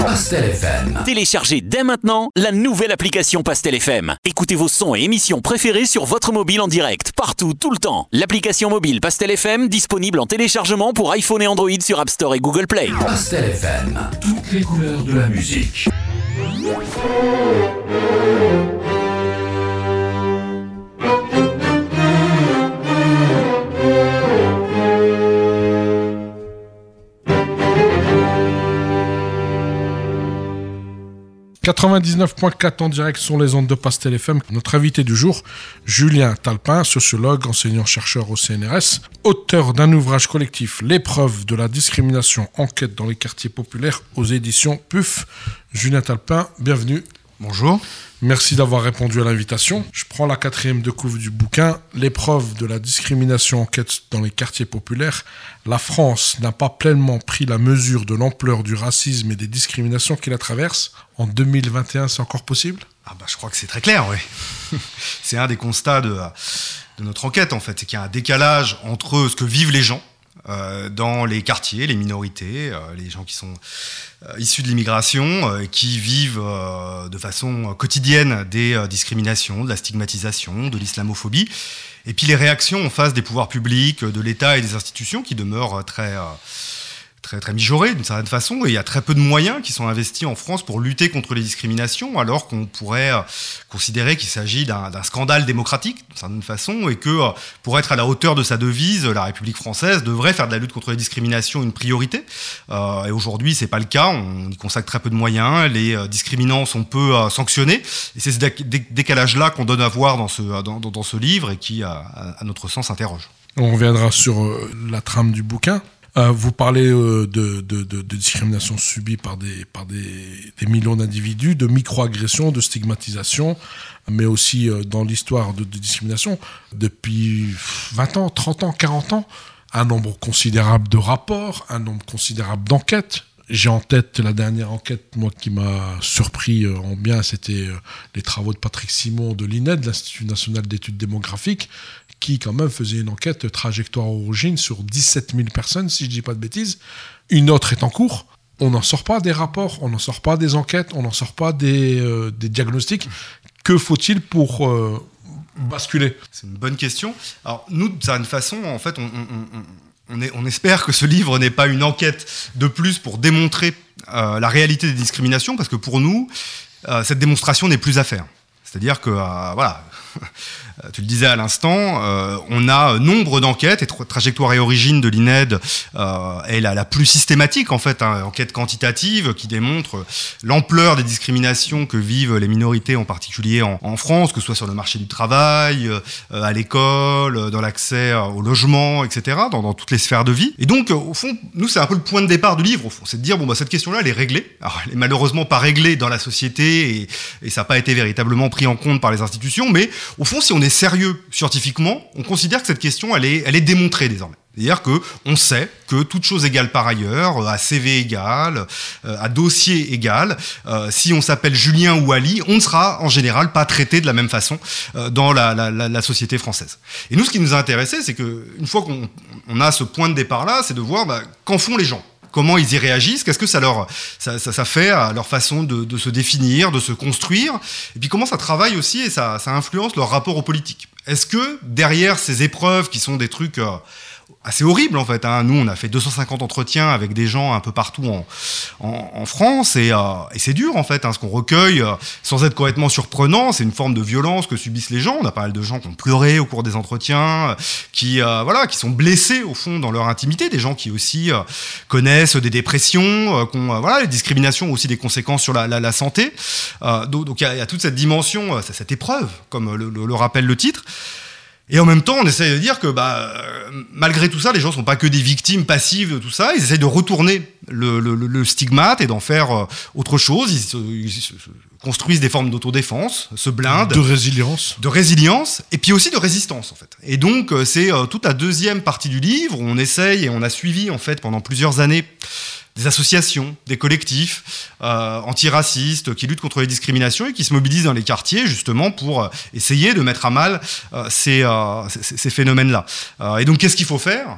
Pastel FM. Téléchargez dès maintenant la nouvelle application Pastel FM. Écoutez vos sons et émissions préférés sur votre mobile en direct, partout, tout le temps. L'application mobile Pastel FM disponible en téléchargement pour iPhone et Android sur App Store et Google Play. Pastel FM. Toutes les couleurs de la musique. 99.4 en direct sur les ondes de Pastel FM. Notre invité du jour, Julien Talpin, sociologue, enseignant-chercheur au CNRS, auteur d'un ouvrage collectif L'épreuve de la discrimination, enquête dans les quartiers populaires aux éditions PUF. Julien Talpin, bienvenue. Bonjour. Merci d'avoir répondu à l'invitation. Je prends la quatrième de couve du bouquin, l'épreuve de la discrimination enquête dans les quartiers populaires. La France n'a pas pleinement pris la mesure de l'ampleur du racisme et des discriminations qui la traversent. En 2021, c'est encore possible? Ah bah, Je crois que c'est très clair, oui. c'est un des constats de, de notre enquête, en fait. C'est qu'il y a un décalage entre ce que vivent les gens, euh, dans les quartiers, les minorités, euh, les gens qui sont euh, issus de l'immigration, qui vivent de façon quotidienne des discriminations, de la stigmatisation, de l'islamophobie, et puis les réactions en face des pouvoirs publics, de l'État et des institutions qui demeurent très très, très d'une certaine façon, et il y a très peu de moyens qui sont investis en France pour lutter contre les discriminations, alors qu'on pourrait euh, considérer qu'il s'agit d'un scandale démocratique d'une certaine façon, et que euh, pour être à la hauteur de sa devise, la République française devrait faire de la lutte contre les discriminations une priorité. Euh, et aujourd'hui, c'est pas le cas, on y consacre très peu de moyens, les discriminants sont peu sanctionnés, et c'est ce décalage-là qu'on donne à voir dans ce, dans, dans ce livre et qui, à, à notre sens, interroge. On reviendra sur la trame du bouquin. Euh, vous parlez euh, de, discrimination subie par des, par des, millions d'individus, de microagressions, de stigmatisation, mais aussi euh, dans l'histoire de, discrimination, depuis 20 ans, 30 ans, 40 ans, un nombre considérable de rapports, un nombre considérable d'enquêtes. J'ai en tête la dernière enquête, moi, qui m'a surpris en bien, c'était les travaux de Patrick Simon de l'INED, l'Institut national d'études démographiques, qui quand même faisait une enquête trajectoire origine sur 17 000 personnes, si je ne dis pas de bêtises. Une autre est en cours. On n'en sort pas des rapports, on n'en sort pas des enquêtes, on n'en sort pas des, euh, diagnostics. Que faut-il pour euh, basculer? C'est une bonne question. Alors nous, de certaine façon, en fait, on, espère que ce livre n'est pas une enquête de plus pour démontrer euh, la réalité des discriminations, parce que pour nous, cette démonstration n'est plus à faire. C'est-à-dire que, voilà, tu le disais à l'instant, euh, on a nombre d'enquêtes et trajectoire et origine de l'INED euh, est la, plus systématique en fait, hein, enquête quantitative qui démontre l'ampleur des discriminations que vivent les minorités en particulier en, France, que ce soit sur le marché du travail, à l'école, dans l'accès au logement, etc., dans, toutes les sphères de vie. Et donc, au fond, nous c'est un peu le point de départ du livre, au fond, c'est de dire bon bah cette question-là elle est réglée. Alors, elle est malheureusement pas réglée dans la société et ça n'a pas été véritablement pris en compte par les institutions, mais au fond si on est sérieux scientifiquement, on considère que cette question, elle est, elle est démontrée désormais. C'est-à-dire que on sait que toute chose égale par ailleurs, euh, à CV égal, euh, à dossier égal, euh, si on s'appelle Julien ou Ali, on ne sera en général pas traité de la même façon dans la, société française. Et nous, ce qui nous a intéressé, c'est que une fois qu'on a ce point de départ-là, c'est de voir bah, qu'en font les gens comment ils y réagissent, qu'est-ce que ça leur ça, fait à leur façon de, se définir, de se construire, et puis comment ça travaille aussi et ça, ça influence leur rapport aux politiques. Est-ce que derrière ces épreuves qui sont des trucs euh, assez horrible en fait. Hein. Nous, on a fait 250 entretiens avec des gens un peu partout en, France et, euh, et c'est dur en fait. Hein, ce qu'on recueille, euh, sans être complètement surprenant, c'est une forme de violence que subissent les gens. On a pas mal de gens qui ont pleuré au cours des entretiens, euh, qui voilà, qui sont blessés au fond dans leur intimité, des gens qui aussi connaissent des dépressions, voilà, les discriminations ont aussi des conséquences sur la, santé. donc il y, a toute cette dimension, cette épreuve, comme le rappelle le titre. Et en même temps, on essaye de dire que bah, malgré tout ça, les gens ne sont pas que des victimes passives de tout ça. Ils essayent de retourner le, stigmate et d'en faire euh, autre chose. Ils, construisent des formes d'autodéfense, se blindent. De résilience. De résilience, et puis aussi de résistance, en fait. Et donc, euh, c'est euh, toute la deuxième partie du livre où on essaye et on a suivi, en fait, pendant plusieurs années, des associations, des collectifs euh, antiracistes qui luttent contre les discriminations et qui se mobilisent dans les quartiers justement pour euh, essayer de mettre à mal euh, ces, euh, ces, phénomènes-là. Et donc qu'est-ce qu'il faut faire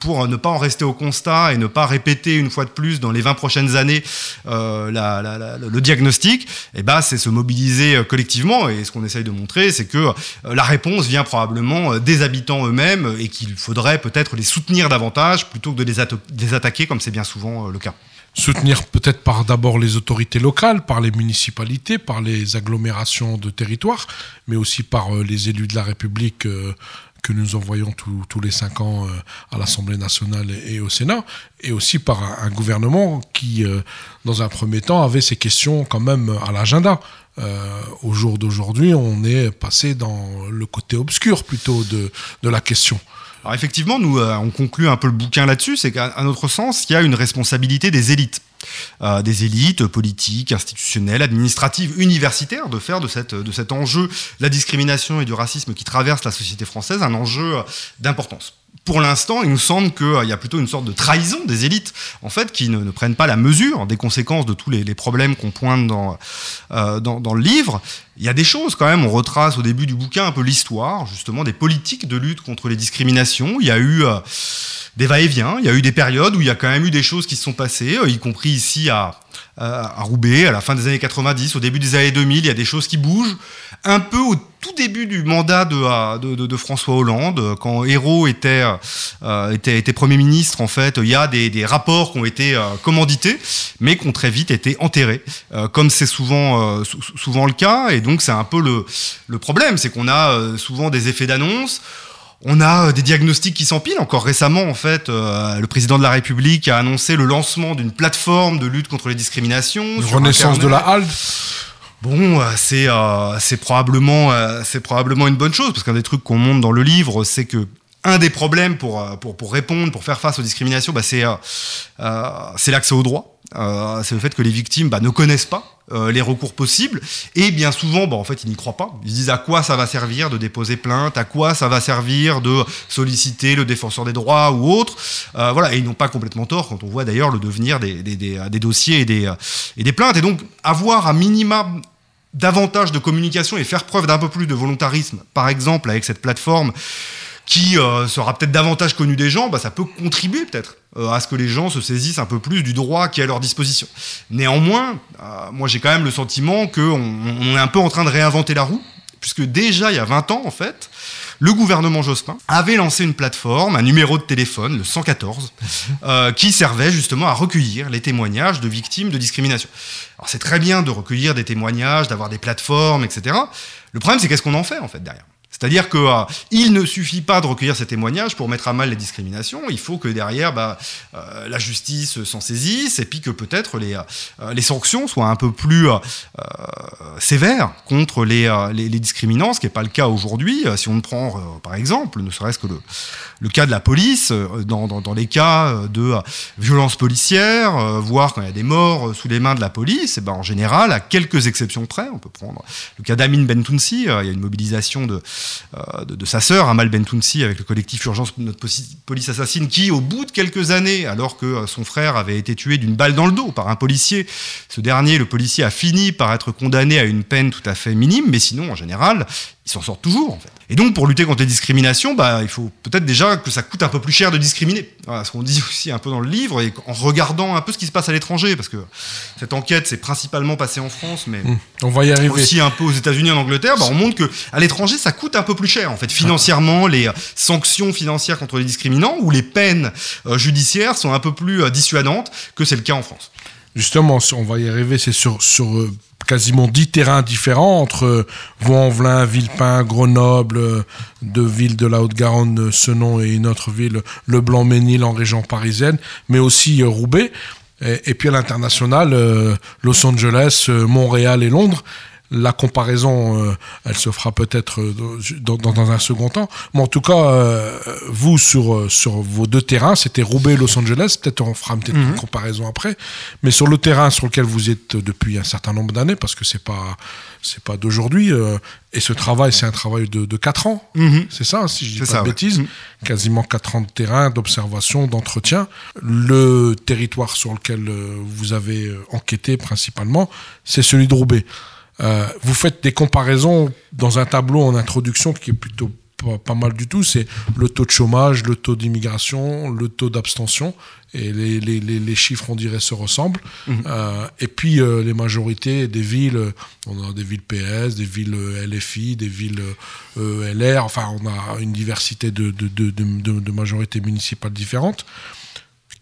pour ne pas en rester au constat et ne pas répéter une fois de plus dans les 20 prochaines années le diagnostic? Eh ben, c'est se mobiliser collectivement et ce qu'on essaye de montrer, c'est que la réponse vient probablement des habitants eux-mêmes et qu'il faudrait peut-être les soutenir davantage plutôt que de les, atta- les attaquer comme c'est bien souvent euh, Soutenir peut-être par d'abord les autorités locales, par les municipalités, par les agglomérations de territoire, mais aussi par euh, les élus de la République euh, que nous envoyons tous- les cinq ans euh, à l'Assemblée nationale et, au Sénat, et aussi par un, gouvernement qui, dans un premier temps, avait ces questions quand même à l'agenda. Au jour d'aujourd'hui, on est passé dans le côté obscur plutôt de, de la question. Alors effectivement, nous, euh, on conclut un peu le bouquin là-dessus, c'est qu'à notre sens, il y a une responsabilité des élites. Euh, des élites politiques, institutionnelles, administratives, universitaires, de faire de, cet enjeu, de la discrimination et du racisme qui traverse la société française, un enjeu euh, d'importance. Pour l'instant, il nous semble qu'il y a plutôt une sorte de trahison des élites, en fait, qui ne, ne prennent pas la mesure des conséquences de tous les, problèmes qu'on pointe dans le livre. Il y a des choses quand même, on retrace au début du bouquin un peu l'histoire, justement, des politiques de lutte contre les discriminations. Il y a eu euh, des va-et-vient, il y a eu des périodes où il y a quand même eu des choses qui se sont passées, euh, y compris ici à, à, Roubaix, à la fin des années 90, au début des années 2000, il y a des choses qui bougent. Un peu au tout début du mandat de, euh, François Hollande, euh, quand Hérault était, euh, Premier ministre, en fait, il y a des, rapports qui ont été euh, commandités, mais qui ont très vite été enterrés, euh, comme c'est souvent, euh, sou- souvent le cas. C'est un peu le, le problème, c'est qu'on a euh, souvent des effets d'annonce. On a euh, des diagnostics qui s'empilent. Encore récemment, en fait, euh, le président de la République a annoncé le lancement d'une plateforme de lutte contre les discriminations. Une renaissance de la. HALD. Bon, c'est euh, probablement euh, c'est probablement une bonne chose parce qu'un des trucs qu'on montre dans le livre, c'est que un des problèmes pour, euh, pour, pour répondre, pour faire face aux discriminations, bah, c'est euh, euh, c'est l'accès au droit. Euh, c'est le fait que les victimes bah, ne connaissent pas les recours possibles et bien souvent, bah, en fait, ils n'y croient pas. Ils se disent à quoi ça va servir de déposer plainte, à quoi ça va servir de solliciter le défenseur des droits ou autre? Voilà, et ils n'ont pas complètement tort quand on voit d'ailleurs le devenir des, des, des, dossiers et des, et des plaintes. Et donc, avoir un minimum davantage de communication et faire preuve d'un peu plus de volontarisme, par exemple avec cette plateforme qui euh, sera peut-être davantage connue des gens, bah, ça peut contribuer peut-être euh, à ce que les gens se saisissent un peu plus du droit qui est à leur disposition. Néanmoins, euh, moi j'ai quand même le sentiment qu'on on est un peu en train de réinventer la roue, puisque déjà il y a 20 ans en fait, le gouvernement Jospin avait lancé une plateforme, un numéro de téléphone, le 114, euh, qui servait justement à recueillir les témoignages de victimes de discrimination. Alors c'est très bien de recueillir des témoignages, d'avoir des plateformes, etc. Le problème c'est qu'est-ce qu'on en fait en fait derrière? C'est-à-dire que euh, il ne suffit pas de recueillir ces témoignages pour mettre à mal les discriminations. Il faut que derrière, bah, euh, la justice s'en saisisse et puis que peut-être les, euh, les sanctions soient un peu plus sévères contre les, les, discriminants, ce qui n'est pas le cas aujourd'hui. Si on prend, par exemple, ne serait-ce que le, le cas de la police, dans, dans, les cas de violences policières, voire quand il y a des morts sous les mains de la police, et ben en général, à quelques exceptions près, on peut prendre le cas d'Amin Bentounsi, il y a une mobilisation de, de, de sa sœur, Amal Bentounsi, avec le collectif Urgence Notre Police Assassine, qui, au bout de quelques années, alors que euh, son frère avait été tué d'une balle dans le dos par un policier, ce dernier, le policier, a fini par être condamné à une peine tout à fait minime, mais sinon, en général, il s'en sort toujours, en fait. Et donc, pour lutter contre les discriminations, bah, il faut peut-être déjà que ça coûte un peu plus cher de discriminer. Voilà, ce qu'on dit aussi un peu dans le livre, et en regardant un peu ce qui se passe à l'étranger, parce que cette enquête s'est principalement passée en France, mais On va y arriver. aussi un peu aux États-Unis, en Angleterre, bah, on montre que à l'étranger, ça coûte un peu plus cher, en fait, financièrement, les euh, sanctions financières contre les discriminants ou les peines euh, judiciaires sont un peu plus euh, dissuadantes que c'est le cas en France. Justement, on va y arriver, c'est sur, sur euh, quasiment 10 terrains différents entre Vaux-en-Velin, Villepin, Grenoble, euh, deux villes de la Haute-Garonne, euh, Senon et une autre ville, Le Blanc-Ménil en région parisienne, mais aussi euh, Roubaix. Et, puis à l'international, Los Angeles, Montréal et Londres. La comparaison, euh, elle se fera peut-être euh, dans, un second temps. Mais en tout cas, euh, vous, sur, sur vos deux terrains, c'était Roubaix et Los Angeles. Peut-être on fera peut-être Mhm. une comparaison après. Mais sur le terrain sur lequel vous êtes depuis un certain nombre d'années, parce que c'est pas, c'est pas d'aujourd'hui, euh, et ce travail, c'est un travail de, de 4 ans. Mhm. C'est ça, si je dis pas ça, de ouais. bêtises. Mhm. Quasiment 4 ans de terrain, d'observation, d'entretien. Le territoire sur lequel vous avez enquêté principalement, c'est celui de Roubaix. Euh, vous faites des comparaisons dans un tableau en introduction qui est plutôt pas, pas mal du tout. C'est le taux de chômage, le taux d'immigration, le taux d'abstention. Et les, les, les, les chiffres, on dirait, se ressemblent. Mhm. Euh, et puis, euh, les majorités des villes, euh, on a des villes PS, des villes euh, LFI, des villes LR. Enfin, on a une diversité de, de, de, de, de- de majorités municipales différentes.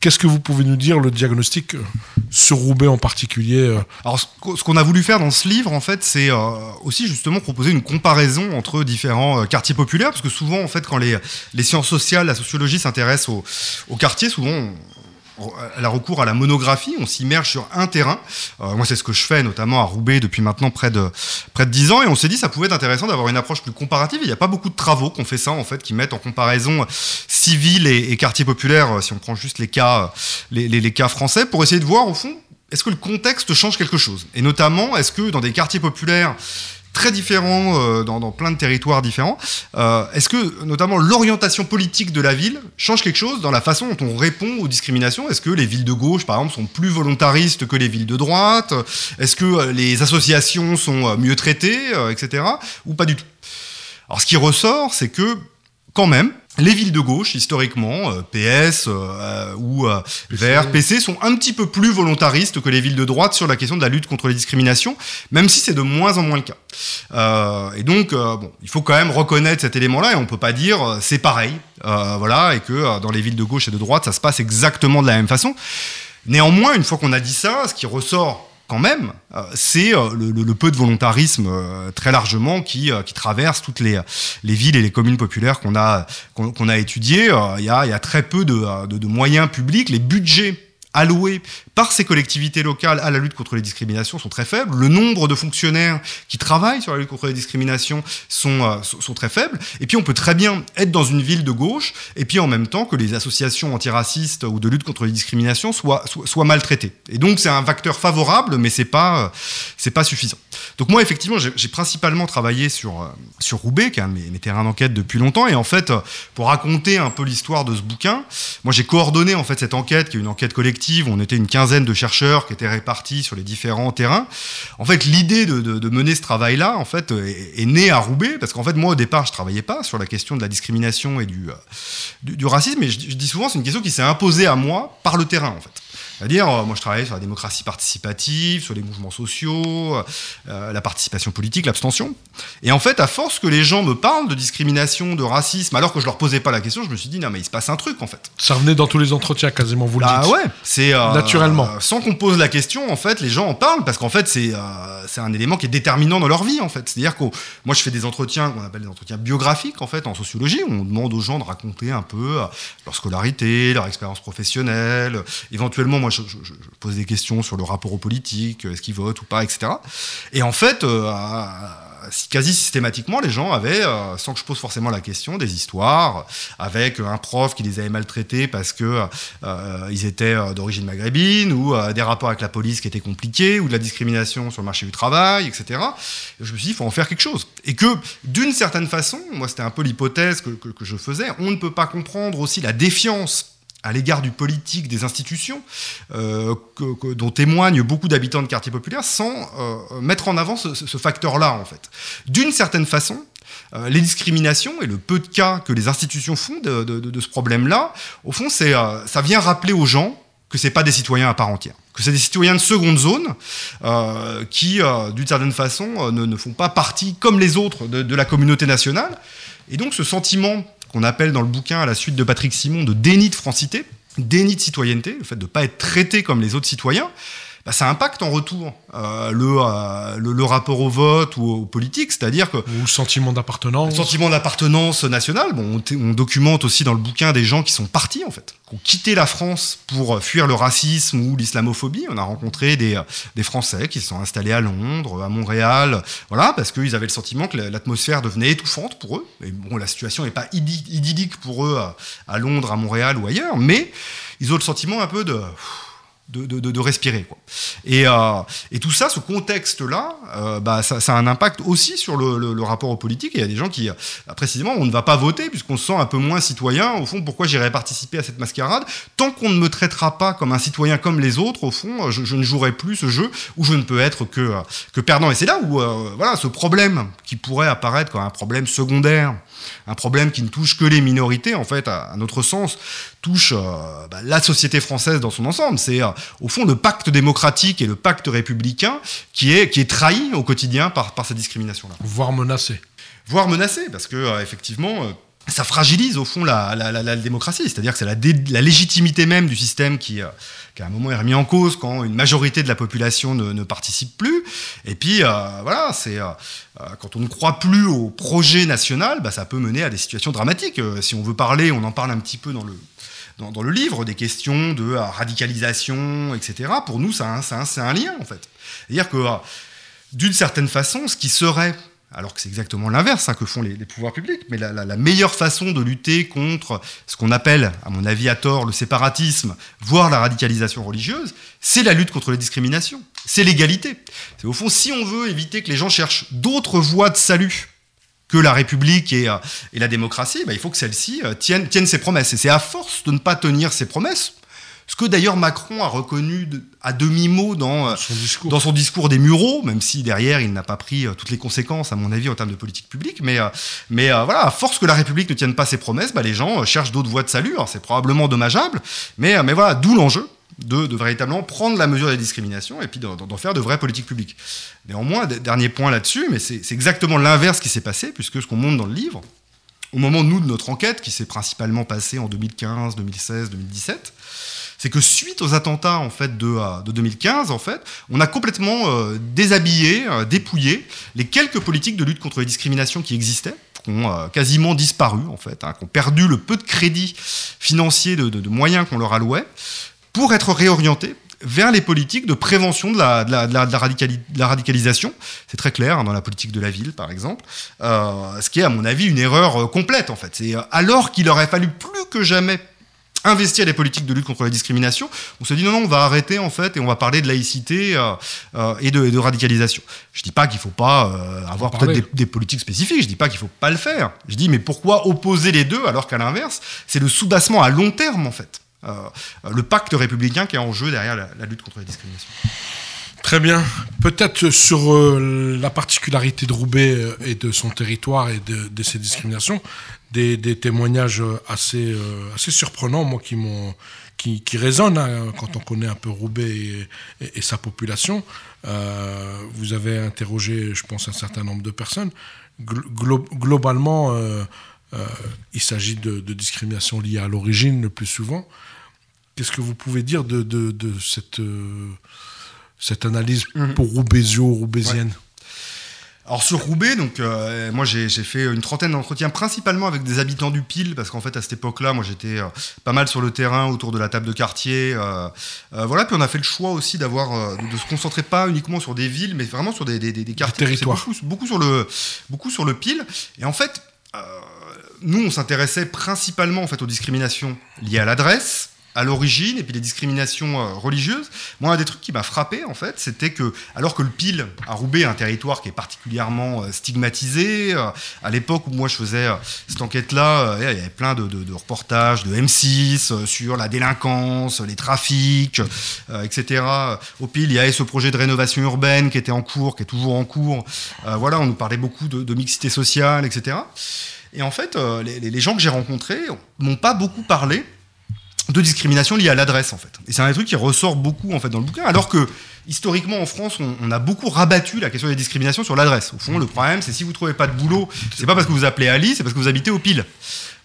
Qu'est-ce que vous pouvez nous dire, le diagnostic euh, sur Roubaix en particulier euh, Alors, ce qu'o- ce qu'on a voulu faire dans ce livre, en fait, c'est euh, aussi justement proposer une comparaison entre différents quartiers populaires, parce que souvent, en fait, quand les, sciences sociales, la sociologie s'intéressent aux, quartiers, souvent, elle a recours à la monographie, on s'immerge sur un terrain. Euh, moi, c'est ce que je fais, notamment à Roubaix, depuis maintenant près de, près de 10 ans, et on s'est dit ça pouvait être intéressant d'avoir une approche plus comparative. Il n'y a pas beaucoup de travaux qu'on fait ça, en fait, qui mettent en comparaison civils et, et quartiers populaires, euh, si on prend juste les cas, euh, les cas français, pour essayer de voir, au fond, est-ce que le contexte change quelque chose? Et notamment, est-ce que dans des quartiers populaires très différents, euh, dans, dans plein de territoires différents, euh, est-ce que notamment l'orientation politique de la ville change quelque chose dans la façon dont on répond aux discriminations? Est-ce que les villes de gauche, par exemple, sont plus volontaristes que les villes de droite? Est-ce que euh, les associations sont mieux traitées, etc. Ou pas du tout? Alors ce qui ressort, c'est que quand même, les villes de gauche, historiquement, euh, PS euh, ou euh, Vert, PC, sont un petit peu plus volontaristes que les villes de droite sur la question de la lutte contre les discriminations, même si c'est de moins en moins le cas. Euh, et donc, euh, bon, il faut quand même reconnaître cet élément-là, et on peut pas dire euh, c'est pareil, euh, voilà, et que euh, dans les villes de gauche et de droite, ça se passe exactement de la même façon. Néanmoins, une fois qu'on a dit ça, ce qui ressort quand même, euh, c'est euh, le, peu de volontarisme euh, très largement qui, traverse toutes les, les villes et les communes populaires qu'on a, qu'on a étudiées. Il y, a, très peu de moyens publics. Les budgets alloués par ces collectivités locales à la lutte contre les discriminations sont très faibles. Le nombre de fonctionnaires qui travaillent sur la lutte contre les discriminations sont, euh, sont, sont très faibles. Et puis on peut très bien être dans une ville de gauche et puis en même temps que les associations antiracistes ou de lutte contre les discriminations soient, soient, soient maltraitées. Et donc c'est un facteur favorable, mais c'est pas, euh, c'est pas suffisant. Donc moi effectivement j'ai principalement travaillé sur, euh, sur Roubaix, qui est un de mes, terrains d'enquête depuis longtemps. Et en fait, euh, pour raconter un peu l'histoire de ce bouquin, moi j'ai coordonné en fait cette enquête, qui est une enquête collective. On était une quinzaine de chercheurs qui étaient répartis sur les différents terrains. En fait, l'idée de, mener ce travail-là, en fait, est, est née à Roubaix, parce qu'en fait, moi au départ, je travaillais pas sur la question de la discrimination et du, euh, du, racisme, je, je dis souvent, c'est une question qui s'est imposée à moi par le terrain, en fait. C'est-à-dire, euh, moi je travaillais sur la démocratie participative, sur les mouvements sociaux, euh, la participation politique, l'abstention. Et en fait, à force que les gens me parlent de discrimination, de racisme, alors que je leur posais pas la question, je me suis dit, non mais il se passe un truc en fait. Ça venait dans tous les entretiens, quasiment, vous le Bah dites. ouais, c'est euh, Naturellement. euh, sans qu'on pose la question, en fait, les gens en parlent parce qu'en fait, c'est euh, un élément qui est déterminant dans leur vie, en fait. C'est-à-dire que moi, je fais des entretiens qu'on appelle des entretiens biographiques, en fait, en sociologie. Où on demande aux gens de raconter un peu euh, leur scolarité, leur expérience professionnelle. Éventuellement, moi, je, pose des questions sur le rapport aux politiques, est-ce qu'ils votent ou pas, etc. Et en fait, euh, quasi systématiquement, les gens avaient, euh, sans que je pose forcément la question, des histoires avec un prof qui les avait maltraités parce que euh, ils étaient euh, d'origine maghrébine ou euh, des rapports avec la police qui étaient compliqués ou de la discrimination sur le marché du travail, etc. Et je me suis dit, il faut en faire quelque chose. Et que, d'une certaine façon, moi c'était un peu l'hypothèse que je faisais, on ne peut pas comprendre aussi la défiance à l'égard du politique, des institutions, euh, dont témoignent beaucoup d'habitants de quartiers populaires, sans euh, mettre en avant ce, ce- ce facteur-là, en fait. D'une certaine façon, euh, les discriminations et le peu de cas que les institutions font de, ce problème-là, au fond, c'est, ça vient rappeler aux gens que c'est pas des citoyens à part entière, que c'est des citoyens de seconde zone qui, d'une certaine façon, ne, ne font pas partie comme les autres de, de la communauté nationale. Et donc, ce sentiment qu'on appelle dans le bouquin, à la suite de Patrick Simon, de déni de francité, déni de citoyenneté, le fait de ne pas être traité comme les autres citoyens, bah, ça impacte en retour euh, le, euh, le, le, rapport au vote ou aux politiques, c'est-à-dire que... Ou le sentiment d'appartenance. Le sentiment d'appartenance nationale. Bon, on, on, documente aussi dans le bouquin des gens qui sont partis, en fait, qui ont quitté la France pour fuir le racisme ou l'islamophobie. On a rencontré des, des Français qui se sont installés à Londres, à Montréal, voilà, parce qu'ils avaient le sentiment que l'atmosphère devenait étouffante pour eux. Et bon, la situation n'est pas idyllique pour eux à, à Londres, à Montréal ou ailleurs, mais ils ont le sentiment un peu de de, de, de, respirer. Quoi. Et, euh, et, tout ça, ce contexte-là, euh, bah, ça, ça, a un impact aussi sur le, le, le rapport aux politiques. Et il y a des gens qui, euh, précisément, on ne va pas voter puisqu'on se sent un peu moins citoyen. Au fond, pourquoi j'irais participer à cette mascarade? Tant qu'on ne me traitera pas comme un citoyen comme les autres, au fond, je, je ne jouerai plus ce jeu où je ne peux être que, que perdant. Et c'est là où euh, voilà, ce problème qui pourrait apparaître comme un problème secondaire, un problème qui ne touche que les minorités, en fait, à, à notre sens, touche euh, bah, la société française dans son ensemble. C'est euh, au fond le pacte démocratique et le pacte républicain qui est, qui est trahi au quotidien par, par cette discrimination-là. Voire menacé. Voire menacé, parce que euh, effectivement ça fragilise au fond la, la, la, la démocratie, c'est-à-dire que c'est la, légitimité même du système qui, euh, qui, à un moment est remis en cause quand une majorité de la population ne, ne participe plus. Et puis euh, voilà, c'est euh, quand on ne croit plus au projet national, bah, ça peut mener à des situations dramatiques. si on veut parler, on en parle un petit peu dans le dans, le livre, des questions de radicalisation, etc. Pour nous, c'est un, un, un, lien en fait. C'est-à-dire que d'une certaine façon, ce qui serait alors que c'est exactement l'inverse hein, que font les, pouvoirs publics. Mais la, meilleure façon de lutter contre ce qu'on appelle, à mon avis à tort, le séparatisme, voire la radicalisation religieuse, c'est la lutte contre les discriminations, c'est l'égalité. C'est au fond, si on veut éviter que les gens cherchent d'autres voies de salut que la République et, euh, la démocratie, bah, il faut que celle-ci euh, tienne ses promesses. Et c'est à force de ne pas tenir ses promesses, ce que d'ailleurs Macron a reconnu de, à demi-mot dans son, discours. dans son discours des Mureaux, même si derrière il n'a pas pris euh, toutes les conséquences, à mon avis, en termes de politique publique. Mais, euh, mais euh, voilà, à force que la République ne tienne pas ses promesses, bah, les gens cherchent d'autres voies de salut. C'est probablement dommageable, mais, mais voilà, d'où l'enjeu. De, de, véritablement prendre la mesure des discriminations et puis d'en faire de vraies politiques publiques. Néanmoins, dernier point là-dessus, mais c'est exactement l'inverse qui s'est passé, puisque ce qu'on montre dans le livre, au moment, nous, de notre enquête, qui s'est principalement passée en 2015, 2016, 2017, c'est que suite aux attentats de, de 2015, en fait, on a complètement euh, déshabillé, euh, dépouillé les quelques politiques de lutte contre les discriminations qui existaient, qui ont euh, quasiment disparu en fait, hein, qui ont perdu le peu de crédit financier, de, moyens qu'on leur allouait, pour être réorientés vers les politiques de prévention de la, radicalisation. C'est très clair hein, dans la politique de la ville, par exemple. Euh, ce qui est, à mon avis, une erreur euh, complète, en fait. C'est alors qu'il aurait fallu plus que jamais investir les politiques de lutte contre la discrimination, on se dit non, non, on va arrêter en fait et on va parler de laïcité euh, euh, et, de, et, de, radicalisation. Je dis pas qu'il faut pas euh, avoir peut-être des, des, politiques spécifiques, je dis pas qu'il faut pas le faire. Je dis mais pourquoi opposer les deux alors qu'à l'inverse, c'est le soubassement à long terme en fait. le pacte républicain qui est en jeu derrière la, la lutte contre la discrimination? Très bien. Peut-être sur euh, la particularité de Roubaix et de son territoire et de, ses discriminations, des, témoignages assez, euh, assez surprenants, moi, qui m'ont qui, qui résonnent hein, quand on connaît un peu Roubaix et, sa population. Euh, vous avez interrogé, je pense, un certain nombre de personnes. Glo globalement, euh, il s'agit de, de, discrimination liée à l'origine le plus souvent. Qu'est-ce que vous pouvez dire de, de cette cette analyse mmh. pour Roubaisio, roubaisienne ouais. Alors sur Roubaix, donc euh, moi j'ai fait une trentaine d'entretiens principalement avec des habitants du Pile parce qu'en fait à cette époque-là, moi j'étais euh, pas mal sur le terrain autour de la table de quartier. Euh, voilà, puis on a fait le choix aussi d'avoir de, se concentrer pas uniquement sur des villes, mais vraiment sur des, des, des quartiers. Beaucoup, beaucoup, sur le beaucoup sur le Pile. Et en fait, nous on s'intéressait principalement en fait aux discriminations liées à l'adresse à l'origine et puis les discriminations euh, religieuses. Moi, un des trucs qui m'a frappé, en fait, c'était que, alors que le Pile à Roubaix un territoire qui est particulièrement euh, stigmatisé, euh, à l'époque où moi je faisais cette enquête-là, il y avait plein de, reportages de M6 sur la délinquance, les trafics, etc. Au Pile, il y avait ce projet de rénovation urbaine qui était en cours, qui est toujours en cours. voilà, on nous parlait beaucoup de, mixité sociale, etc. Et en fait, les, les gens que j'ai rencontrés m'ont pas beaucoup parlé de discrimination liée à l'adresse en fait. Et c'est un des trucs qui ressort beaucoup en fait dans le bouquin, alors que historiquement en France, on, a beaucoup rabattu la question des discriminations sur l'adresse. Au fond, le problème, c'est si vous trouvez pas de boulot, c'est pas parce que vous appelez Ali, c'est parce que vous habitez au pile.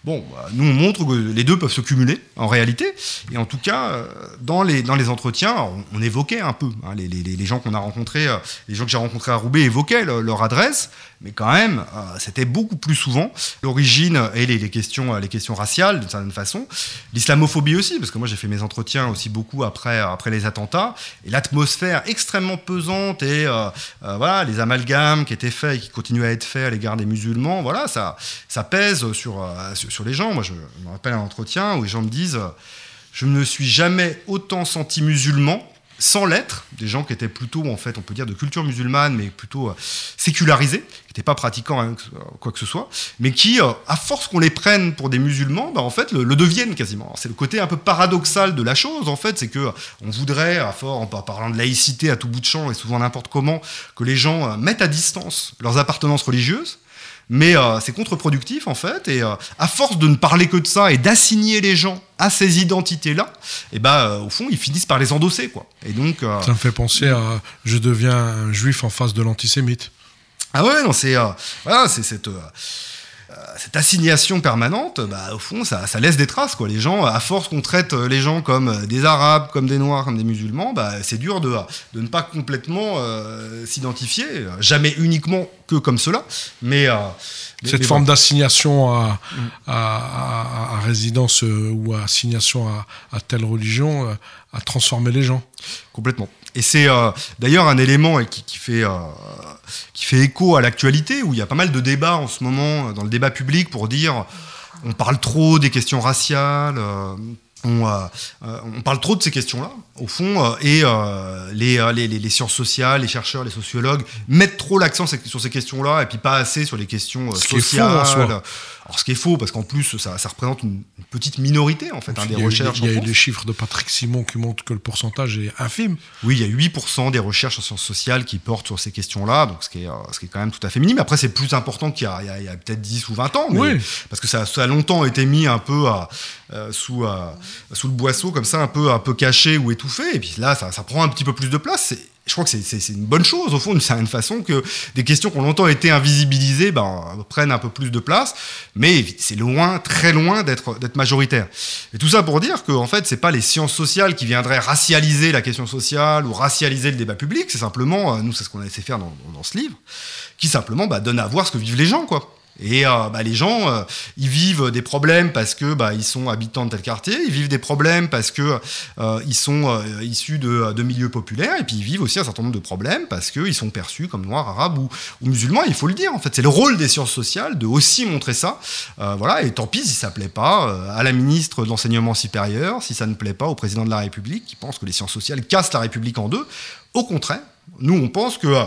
Bon, bah, nous on montre que les deux peuvent se cumuler en réalité. Et en tout cas, euh, dans les, dans les entretiens, on, évoquait un peu, hein, les, les, les, gens qu'on a rencontrés, euh, les gens que j'ai rencontrés à Roubaix évoquaient le, leur adresse, mais quand même, euh, c'était beaucoup plus souvent l'origine et les, les, questions, les questions raciales d'une certaine façon. L'islamophobie aussi, parce que moi j'ai fait mes entretiens aussi beaucoup après, après les attentats, et l'atmosphère extrêmement pesante et voilà, les amalgames qui étaient faits et qui continuent à être faits à l'égard des musulmans, voilà, ça, ça pèse sur, sur sur les gens. Moi, je, me rappelle un entretien où les gens me disent Je ne me suis jamais autant senti musulman sans l'être, des gens qui étaient plutôt, en fait, on peut dire de culture musulmane, mais plutôt euh, sécularisés, qui n'étaient pas pratiquants hein, quoi que ce soit, mais qui, euh, à force qu'on les prenne pour des musulmans, bah, en fait, le, deviennent quasiment. C'est le côté un peu paradoxal de la chose, en fait, c'est que on voudrait, à fort, en parlant de laïcité à tout bout de champ et souvent n'importe comment, que les gens euh, mettent à distance leurs appartenances religieuses mais euh, c'est contre-productif en fait. Et euh, à force de ne parler que de ça et d'assigner les gens à ces identités-là, et ben euh, au fond ils finissent par les endosser quoi. Et donc ça me fait penser à je deviens un juif en face de l'antisémite. Ah ouais non c'est voilà c'est cette cette assignation permanente, bah, au fond, ça, ça, laisse des traces. Quoi. Les gens, à force qu'on traite les gens comme des Arabes, comme des Noirs, comme des musulmans, bah, c'est dur de, de, ne pas complètement euh, s'identifier, jamais uniquement que comme cela, mais... Euh, cette mais forme bon. d'assignation à, mm. à, à, à, résidence euh, ou à assignation à, telle religion euh, a transformé les gens. Complètement. Et c'est euh, d'ailleurs un élément qui, qui fait, euh, qui fait écho à l'actualité, où il y a pas mal de débats en ce moment dans le débat public pour dire on parle trop des questions raciales. Euh, on, euh, on, parle trop de ces questions-là, au fond, euh, et euh, les, les, les, sciences sociales, les chercheurs, les sociologues mettent trop l'accent sur ces questions-là, et puis pas assez sur les questions sociales. Alors, ce qui est faux, parce qu'en plus, ça, ça, représente une, une, petite minorité, en fait, hein, des recherches. Il y a, eu les chiffres de Patrick Simon qui montrent que le pourcentage est infime. Oui, il y a 8% des recherches en sciences sociales qui portent sur ces questions-là, donc ce qui, est, ce qui est quand même tout à fait minime. Après, c'est plus important qu'il y a, a, a peut-être 10 ou 20 ans, mais, oui. parce que ça, ça, a longtemps été mis un peu à, euh, sous, à, sous le boisseau, comme ça, un peu, un peu caché ou étouffé, et puis là, ça, ça prend un petit peu plus de place je crois que c'est une bonne chose, au fond, d'une certaine façon, que des questions qui ont longtemps été invisibilisées ben, prennent un peu plus de place, mais c'est loin, très loin d'être majoritaire. Et tout ça pour dire que, en fait, c'est pas les sciences sociales qui viendraient racialiser la question sociale ou racialiser le débat public, c'est simplement, nous, c'est ce qu'on a essayé de faire dans, dans, ce livre, qui simplement bah, donne à voir ce que vivent les gens, quoi. Et euh, bah, les gens, euh, ils vivent des problèmes parce que bah, ils sont habitants de tel quartier, ils vivent des problèmes parce que euh, ils sont issus de, milieux populaires, et puis ils vivent aussi un certain nombre de problèmes parce qu'ils sont perçus comme noirs, arabes ou, ou, musulmans. Il faut le dire. En fait, c'est le rôle des sciences sociales de aussi montrer ça. Voilà. Et tant pis si ça plaît pas à la ministre de l'enseignement supérieur, si ça ne plaît pas au président de la République qui pense que les sciences sociales cassent la République en deux. Au contraire, nous on pense que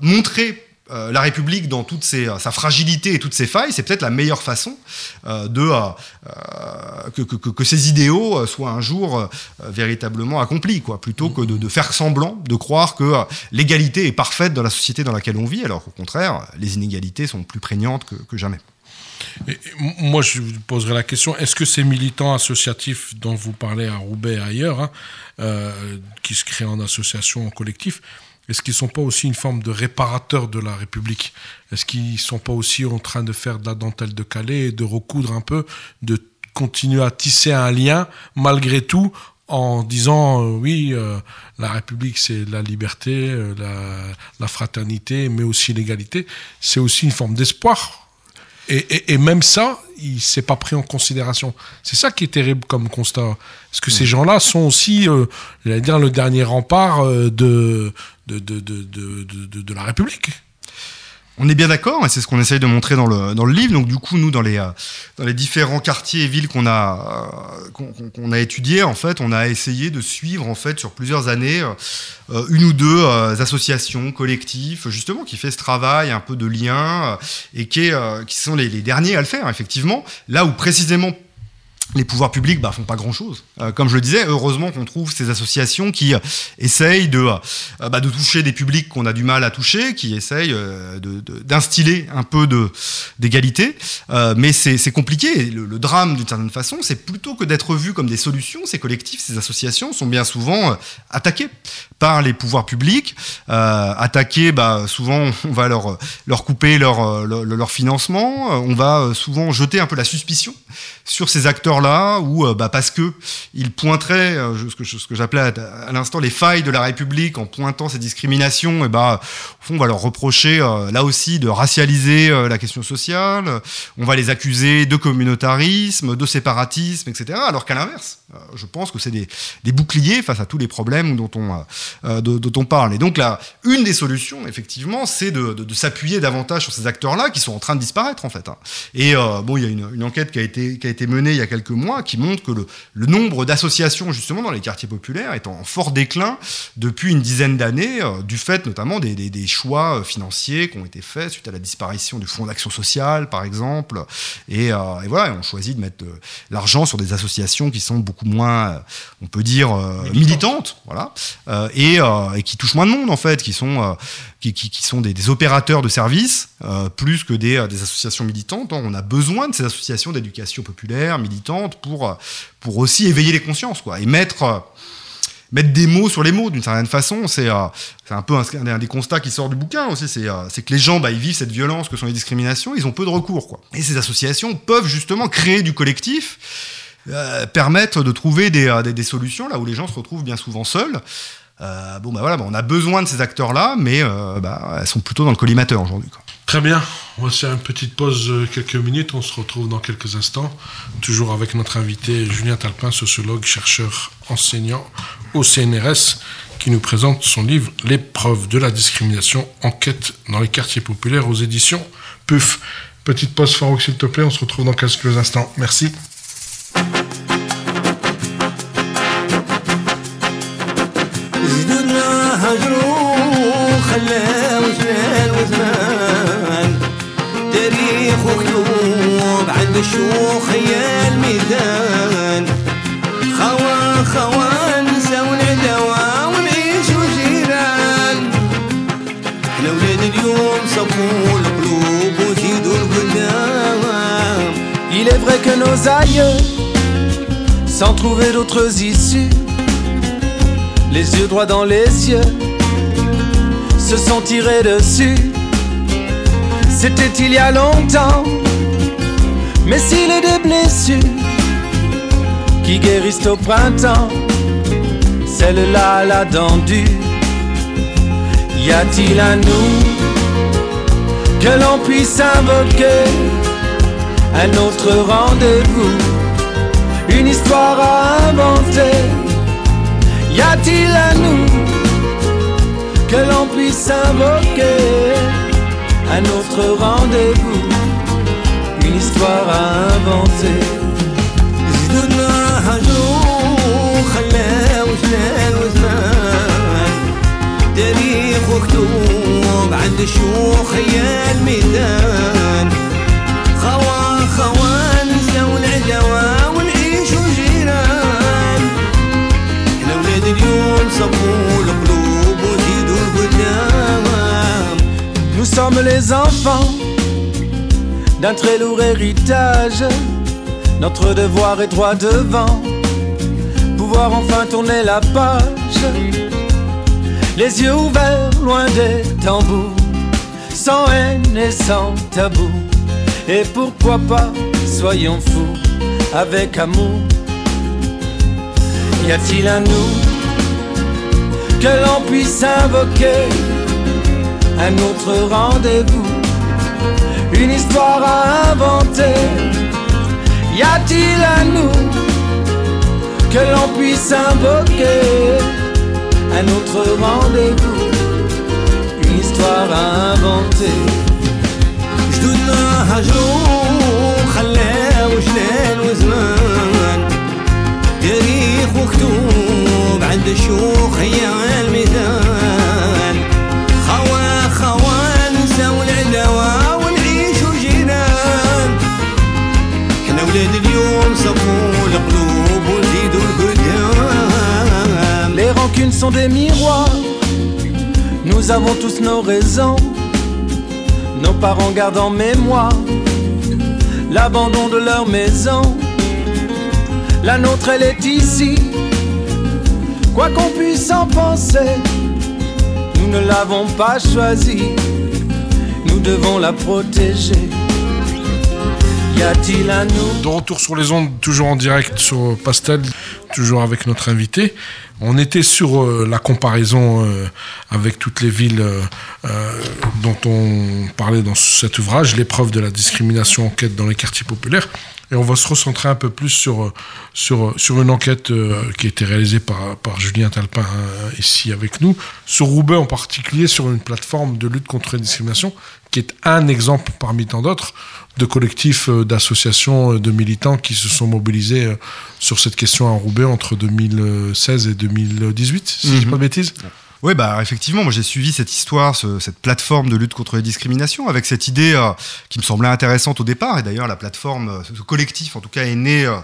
montrer euh, la République dans toute ses, sa fragilité et toutes ses failles, c'est peut-être la meilleure façon euh, de euh, que, que, ces idéaux soient un jour véritablement accomplis, plutôt que de, faire semblant de croire que l'égalité est parfaite dans la société dans laquelle on vit, alors qu'au contraire, les inégalités sont plus prégnantes que, jamais. Moi, je vous poserai la question est-ce que ces militants associatifs dont vous parlez à Roubaix et ailleurs, hein, euh, qui se créent en association, en collectif, est-ce qu'ils ne sont pas aussi une forme de réparateur de la République? Est-ce qu'ils ne sont pas aussi en train de faire de la dentelle de Calais et de recoudre un peu, de continuer à tisser un lien malgré tout en disant euh, oui, euh, la République c'est la liberté, euh, la, fraternité, mais aussi l'égalité. C'est aussi une forme d'espoir. Et, même ça, il s'est pas pris en considération. C'est ça qui est terrible comme constat. Parce que mmh. ces gens-là sont aussi, euh, j'allais dire, le dernier rempart euh, de, de, de, de, de la République. On est bien d'accord, et c'est ce qu'on essaye de montrer dans le, dans le livre. Donc, du coup, nous, dans les, dans les différents quartiers et villes qu'on a, qu'on qu a étudiés, en fait, on a essayé de suivre, en fait, sur plusieurs années, euh, une ou deux euh, associations, collectifs, justement, qui fait ce travail un peu de lien, euh, et qui, est, qui sont les derniers à le faire, effectivement. Là où, précisément, les pouvoirs publics bah, font pas grand chose. Euh, comme je le disais, heureusement qu'on trouve ces associations qui euh, essayent de, euh, bah, de toucher des publics qu'on a du mal à toucher, qui essayent d'instiller un peu d'égalité. mais c'est compliqué. Le, drame, d'une certaine façon, c'est plutôt que d'être vu comme des solutions, ces collectifs, ces associations sont bien souvent attaqués par les pouvoirs publics, attaqués, bah, souvent on va leur, couper leur, financement, on va souvent jeter un peu la suspicion sur ces acteurs-là, ou bah, parce que ils pointeraient ce que, ce que j'appelais à, l'instant les failles de la République en pointant ces discriminations, et bah, au fond on va leur reprocher là aussi de racialiser la question sociale, on va les accuser de communautarisme, de séparatisme, etc. Alors qu'à l'inverse, je pense que c'est des, boucliers face à tous les problèmes dont on, euh, dont on parle. Et donc là, une des solutions, effectivement, c'est de, s'appuyer davantage sur ces acteurs-là qui sont en train de disparaître, en fait. Hein. Et euh, bon, il y a une, une, enquête qui a, été, qui a été menée il y a quelques mois qui montre que le, le nombre d'associations, justement, dans les quartiers populaires est en fort déclin depuis une dizaine d'années, euh, du fait notamment des, des, des, choix financiers qui ont été faits suite à la disparition du Fonds d'action sociale, par exemple. Et, euh, et voilà, on choisit de mettre l'argent sur des associations qui sont beaucoup moins, on peut dire, militantes, voilà, et, et, qui touchent moins de monde en fait, qui sont, qui, qui, qui, sont des, des, opérateurs de services euh, plus que des, des, associations militantes. On a besoin de ces associations d'éducation populaire, militantes, pour, pour aussi éveiller les consciences quoi, et mettre, mettre des mots sur les mots d'une certaine façon. C'est euh, un peu un, des constats qui sort du bouquin aussi, c'est euh, que les gens bah, ils vivent cette violence que sont les discriminations, ils ont peu de recours. Quoi. Et ces associations peuvent justement créer du collectif. Euh, permettre de trouver des, des, solutions là où les gens se retrouvent bien souvent seuls. Bon, bah voilà, bah, on a besoin de ces acteurs-là, mais bah, elles sont plutôt dans le collimateur aujourd'hui. Très bien. On va faire une petite pause euh, quelques minutes. On se retrouve dans quelques instants, toujours avec notre invité Julien Talpin, sociologue, chercheur, enseignant au CNRS, qui nous présente son livre L'épreuve de la discrimination, enquête dans les quartiers populaires aux éditions PUF. Petite pause, Farouk, s'il te plaît. On se retrouve dans quelques instants. Merci. Aïeux, sans trouver d'autres issues, les yeux droits dans les cieux, se sont tirés dessus. C'était il y a longtemps, mais s'il est des blessures qui guérissent au printemps, celle-là l'a dent dure. Y a-t-il à nous que l'on puisse invoquer? un autre rendez-vous, une histoire à inventer? Y a-t-il à nous que l'on puisse invoquer un autre rendez-vous, une histoire à inventer تاريخ وكتوب عند الشيوخ هي الميدان Sommes les enfants d'un très lourd héritage. Notre devoir est droit devant, pouvoir enfin tourner la page. Les yeux ouverts, loin des tambours, sans haine et sans tabou. Et pourquoi pas, soyons fous, avec amour. Y a-t-il à nous que l'on puisse invoquer? un autre rendez-vous, une histoire à inventer. Y a-t-il à nous que l'on puisse invoquer un autre rendez-vous, une histoire à inventer? جدودنا هجروا خلاو جلال وزمان تاريخ وكتوب عند الشيوخ هي الميدان nous avons tous nos raisons. Nos parents gardent en mémoire l'abandon de leur maison. La nôtre, elle est ici, Quoi qu'on puisse en penser, nous ne l'avons pas choisie. Nous devons la protéger. Y a-t-il un nous? De retour sur les ondes, toujours en direct sur Pastel, toujours avec notre invité. On était sur euh, la comparaison euh, avec toutes les villes euh, dont on parlait dans cet ouvrage, l'épreuve de la discrimination enquête dans les quartiers populaires. Et on va se recentrer un peu plus sur, euh, sur, sur une enquête euh, qui a été réalisée par, par Julien Talpin hein, ici avec nous, sur Roubaix en particulier, sur une plateforme de lutte contre la discrimination, qui est un exemple parmi tant d'autres de collectifs, euh, d'associations, euh, de militants qui se sont mobilisés euh, sur cette question à Roubaix entre 2016 et 2018, si je dis Mhm. pas de bêtises. Oui, bah effectivement, moi j'ai suivi cette histoire, ce- cette plateforme de lutte contre les discriminations, avec cette idée euh, qui me semblait intéressante au départ. Et d'ailleurs, la plateforme, euh, ce collectif en tout cas, est né euh,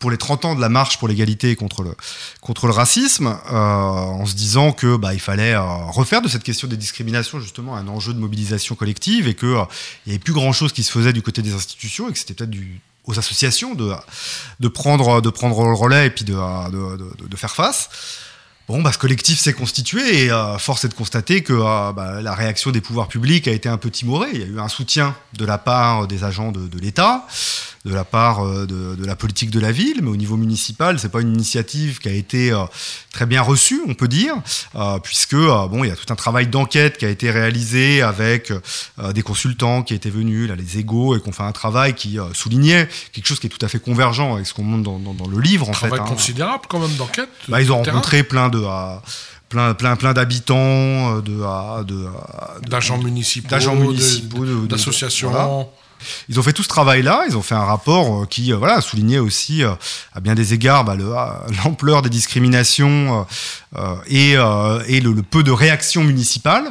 pour les 30 ans de la marche pour l'égalité contre le, contre le racisme, euh, en se disant que bah, il fallait euh, refaire de cette question des discriminations justement un enjeu de mobilisation collective et qu'il n'y avait plus grand chose qui se faisait du côté des institutions et que c'était peut-être aux associations de, de, prendre, de prendre le relais et puis de- de faire face. Bon, bah, ce collectif s'est constitué et euh, force est de constater que euh, bah, la réaction des pouvoirs publics a été un peu timorée. Il y a eu un soutien de la part des agents de, de l'État, de la part euh, de, de la politique de la ville, mais au niveau municipal, c'est pas une initiative qui a été euh, très bien reçue, on peut dire, euh, puisque bon, il y a tout un travail d'enquête qui a été réalisé avec des consultants qui étaient venus, là, les égaux, et qu'on fait un travail qui soulignait quelque chose qui est tout à fait convergent avec ce qu'on montre dans, dans- dans le livre, en Travail fait. hein. considérable quand même d'enquête. Bah, ils ont rencontré plein de plein plein plein d'habitants, de de, de- d'agents municipaux, d'agents d'associations. voilà. Ils ont fait tout ce travail-là. Ils ont fait un rapport euh, qui euh, voilà soulignait aussi euh, à bien des égards bah, euh, l'ampleur des discriminations et, le, peu de réactions municipales.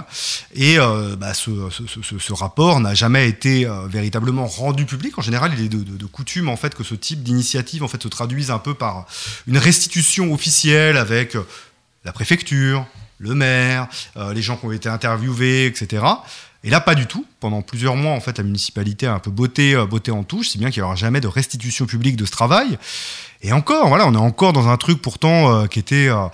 Et bah, ce, rapport n'a jamais été véritablement rendu public. En général, il est de, coutume en fait que ce type d'initiative en fait se traduise un peu par une restitution officielle avec la préfecture, le maire, les gens qui ont été interviewés, etc. Et là, pas du tout. Pendant plusieurs mois, en fait, la municipalité a un peu botté, euh, botté en touche, si bien qu'il n'y aura jamais de restitution publique de ce travail. Et encore, voilà, on est encore dans un truc pourtant euh, qui était euh,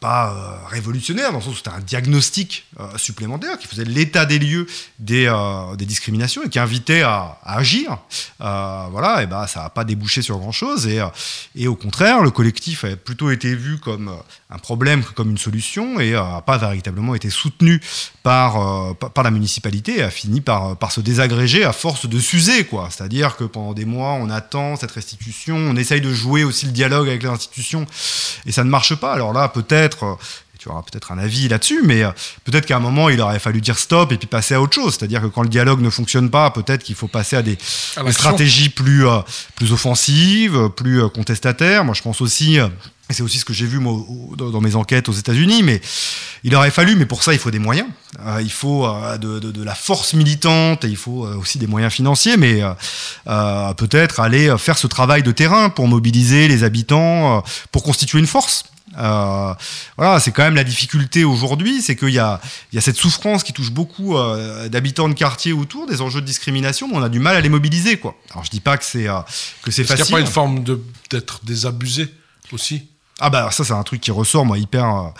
pas euh, révolutionnaire, dans le sens où c'était un diagnostic euh, supplémentaire qui faisait l'état des lieux des, euh, des discriminations et qui invitait à, agir. Euh, voilà, et ben ça n'a pas débouché sur grand chose. Et, euh, et au contraire, le collectif a plutôt été vu comme euh, un problème que comme une solution et n'a pas véritablement été soutenu par, euh, par, par la municipalité et a fini par, par se désagréger à force de s'user. quoi. C'est-à-dire que pendant des mois, on attend cette restitution, on essaye de jouer aussi le dialogue avec les institutions et ça ne marche pas. Alors là, peut-être, euh, tu auras peut-être un avis là-dessus, mais euh, peut-être qu'à un moment, il aurait fallu dire stop et puis passer à autre chose. C'est-à-dire que quand le dialogue ne fonctionne pas, peut-être qu'il faut passer à des, des l'action. stratégies plus, euh, plus offensives, plus contestataires. Moi, je pense aussi, et c'est aussi ce que j'ai vu moi, dans, mes enquêtes aux États-Unis, mais il aurait fallu, mais pour ça, il faut des moyens. Euh, il faut euh, de, de- de la force militante et il faut euh, aussi des moyens financiers, mais peut-être aller faire ce travail de terrain pour mobiliser les habitants, pour constituer une force. Euh, voilà, c'est quand même la difficulté aujourd'hui, c'est qu'il y a, il y a cette souffrance qui touche beaucoup euh, d'habitants de quartier autour des enjeux de discrimination, mais on a du mal à les mobiliser, quoi. Alors je dis pas que c'est euh, que c'est Est-ce qu'il n'y a facile. pas une forme de d'être désabusé aussi? Ah bah ça c'est un truc qui ressort moi hyper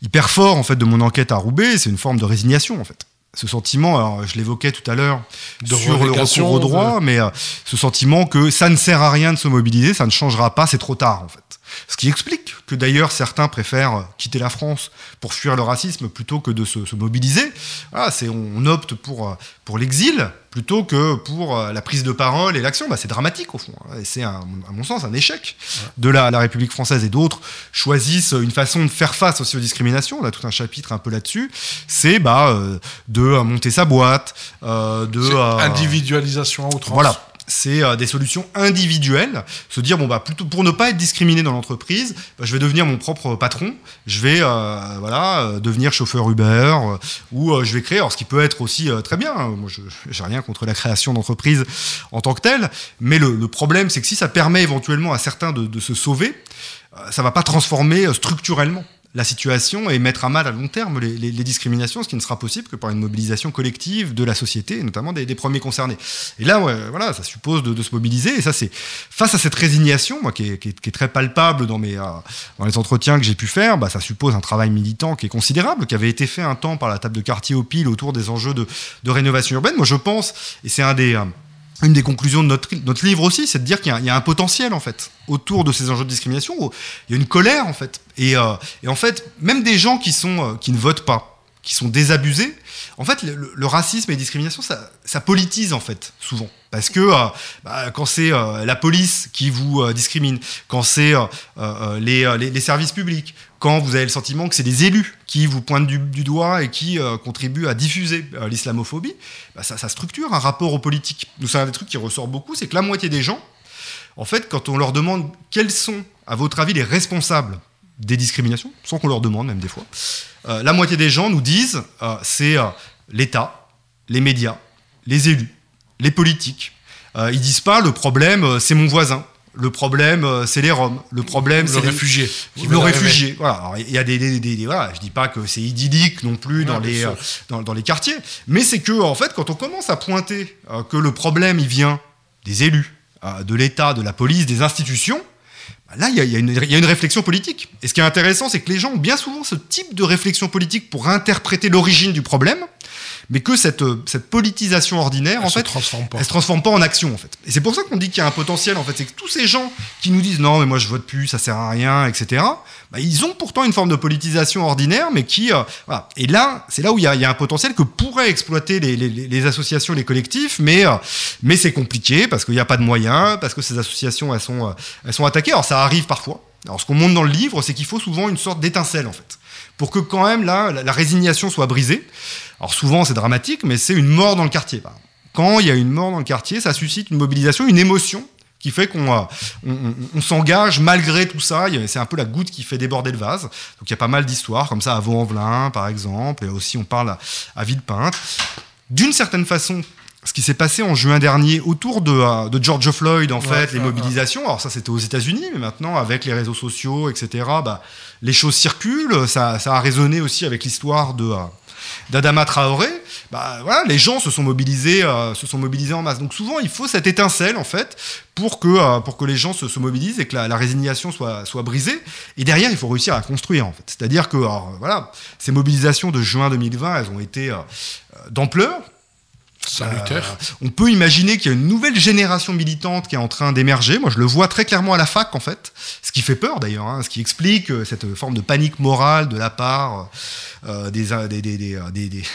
hyper fort en fait de mon enquête à Roubaix, c'est une forme de résignation en fait. Ce sentiment, alors je l'évoquais tout à l'heure De sur le recours au droit, mais euh, ce sentiment que ça ne sert à rien de se mobiliser, ça ne changera pas, c'est trop tard en fait. Ce qui explique que d'ailleurs certains préfèrent quitter la France pour fuir le racisme plutôt que de se, se mobiliser. Voilà, c'est on opte pour pour l'exil plutôt que pour la prise de parole et l'action. Bah, c'est dramatique au fond. hein. Et c'est un- à mon sens un échec de la, la République française et d'autres choisissent une façon de faire face aussi aux discriminations. On a tout un chapitre un peu là-dessus. C'est bah, euh, de monter sa boîte, euh, de C'est euh, individualisation à outrance. voilà. C'est euh, des solutions individuelles. Se dire, bon, bah, plutôt pour ne pas être discriminé dans l'entreprise, bah, je vais devenir mon propre patron. Je vais euh, voilà, euh, devenir chauffeur Uber euh, ou euh, je vais créer. Alors, ce qui peut être aussi euh, très bien. hein. Moi, je n'ai rien contre la création d'entreprise en tant que telle. Mais le, le problème, c'est que si ça permet éventuellement à certains de, de se sauver, ça va pas transformer structurellement la situation et mettre à mal à long terme les, discriminations, ce qui ne sera possible que par une mobilisation collective de la société, notamment des, premiers concernés. Et là, voilà, ça suppose de, se mobiliser, et ça, c'est face à cette résignation, moi, qui est, très palpable dans, mes, euh, dans les entretiens que j'ai pu faire, bah, ça suppose un travail militant qui est considérable, qui avait été fait un temps par la table de quartier au pile autour des enjeux de, de rénovation urbaine. Moi, je pense, et c'est un des... euh, une des conclusions de notre, notre livre aussi, c'est de dire qu'il y, a- un potentiel en fait autour de ces enjeux de discrimination. Il y a une colère en fait, et, euh, en fait, même des gens qui sont euh, qui ne votent pas, qui sont désabusés, en fait, le, racisme et les discriminations, ça, politise en fait souvent, parce que euh, bah, quand c'est la police qui vous discrimine, quand c'est les- les services publics, quand vous avez le sentiment que c'est des élus qui vous pointent du, doigt et qui euh, contribuent à diffuser euh, l'islamophobie, bah, ça, structure un rapport aux politiques. Nous, c'est un des trucs qui ressort beaucoup, c'est que la moitié des gens, en fait, quand on leur demande quels sont, à votre avis, les responsables des discriminations, sans qu'on leur demande même des fois, euh, la moitié des gens nous disent c'est l'État, les médias, les élus, les politiques. Ils disent pas le problème c'est mon voisin, le problème euh, c'est les Roms, le problème Le c'est les- réfugié. le réfugié. Voilà. Il y a des, des, des- des- voilà. Je dis pas que c'est idyllique non plus dans les euh, dans, dans les quartiers, mais c'est que en fait quand on commence à pointer euh, que le problème il vient des élus, euh, de l'État, de la police, des institutions. bah Là, il y, a- il y a une- il y a une réflexion politique. Et ce qui est intéressant, c'est que les gens ont bien souvent ce type de réflexion politique pour interpréter l'origine du problème, mais que cette, euh, cette politisation ordinaire, Elle en se fait, transforme pas. elle se transforme pas en action en fait. Et c'est pour ça qu'on dit qu'il y a un potentiel en fait, c'est que tous ces gens qui nous disent non mais moi je vote plus, ça sert à rien, etc. bah, ils ont pourtant une forme de politisation ordinaire, mais qui euh, voilà. Et là, c'est là où il y, a, il y a un potentiel que pourraient exploiter les, les- les associations, les collectifs, mais euh, mais c'est compliqué parce qu'il n'y a pas de moyens, parce que ces associations elles sont elles sont attaquées. Alors ça arrive parfois. Alors ce qu'on montre dans le livre, c'est qu'il faut souvent une sorte d'étincelle en fait, pour que quand même là la, résignation soit brisée. Alors souvent c'est dramatique, mais c'est une mort dans le quartier. Quand il y a une mort dans le quartier, ça suscite une mobilisation, une émotion qui fait qu'on euh, s'engage malgré tout ça. C'est un peu la goutte qui fait déborder le vase. Donc il y a pas mal d'histoires comme ça à Vaux-en-Velin, par exemple, et aussi on parle à, à Villepinte. D'une certaine façon, ce qui s'est passé en juin dernier autour de, euh, de George Floyd, en fait, les ouais, mobilisations. Alors ça, c'était aux États-Unis, mais maintenant, avec les réseaux sociaux, etc., bah, les choses circulent. Ça, ça a résonné aussi avec l'histoire de, euh, d'Adama Traoré, bah, voilà, les gens se sont mobilisés, euh, se sont mobilisés en masse. Donc souvent, il faut cette étincelle en fait pour que euh, pour que les gens se, se mobilisent et que la, la résignation soit soit brisée. Et derrière, il faut réussir à construire en fait. C'est-à-dire que alors, voilà, ces mobilisations de juin 2020, elles ont été euh, d'ampleur. Salutaire. Euh, on peut imaginer qu'il y a une nouvelle génération militante qui est en train d'émerger. Moi, je le vois très clairement à la fac, en fait. Ce qui fait peur, d'ailleurs. hein, ce qui explique euh, cette forme de panique morale de la part euh, des, euh, des, des,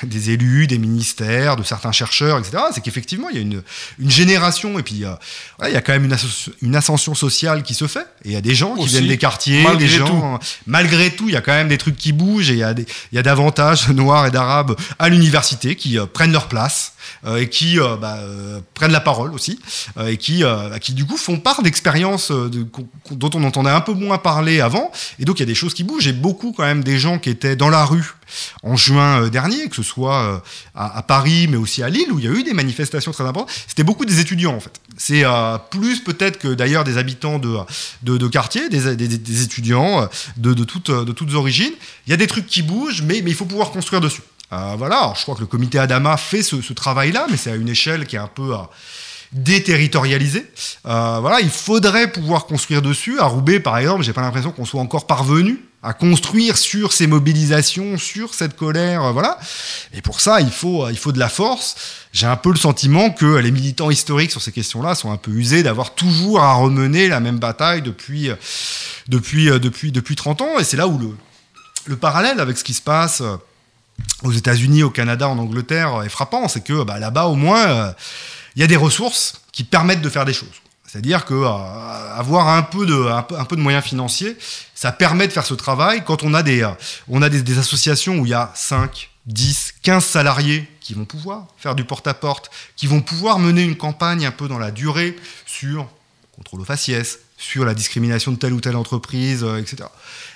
des, élus, des ministères, de certains chercheurs, etc. C'est qu'effectivement, il y a une, une génération, et puis voilà, il y a quand même une, ascension sociale qui se fait. Et il y a des gens qui Aussi, viennent des quartiers, des gens... Malgré tout, il y a quand même des trucs qui bougent, et il y a, des, il y a davantage de Noirs et d'Arabes à l'université qui prennent leur place et qui euh, bah, euh, prennent la parole aussi, euh, et qui, euh, qui du coup font part d'expériences euh, dont on entendait un peu moins parler avant. Et donc il y a des choses qui bougent, et beaucoup quand même des gens qui étaient dans la rue en juin euh, dernier, que ce soit euh, à, Paris, mais aussi à Lille, où il y a eu des manifestations très importantes. C'était beaucoup des étudiants en fait. C'est euh, plus peut-être que d'ailleurs des habitants de, de, quartier, des, étudiants euh, de, toutes, origines. Il y a des trucs qui bougent, mais il faut pouvoir construire dessus. Euh, voilà, Alors, je crois que le comité Adama fait ce, travail-là, mais c'est à une échelle qui est un peu euh, déterritorialisée. Euh, voilà, il faudrait pouvoir construire dessus. À Roubaix, par exemple, j'ai pas l'impression qu'on soit encore parvenu à construire sur ces mobilisations, sur cette colère, voilà. Et pour ça, il faut, il faut de la force. J'ai un peu le sentiment que les militants historiques sur ces questions-là sont un peu usés d'avoir toujours à remener la même bataille depuis, depuis, depuis, depuis 30 ans. Et c'est là où le, le parallèle avec ce qui se passe aux États-Unis, au Canada, en Angleterre est frappant. C'est que bah, là-bas, au moins, euh, il y a des ressources qui permettent de faire des choses. C'est-à-dire que euh, avoir un peu, de, moyens financiers, ça permet de faire ce travail. Quand on a des, euh, associations où il y a 5, 10, 15 salariés qui vont pouvoir faire du porte-à-porte, qui vont pouvoir mener une campagne un peu dans la durée sur le contrôle aux faciès, sur la discrimination de telle ou telle entreprise, euh, etc.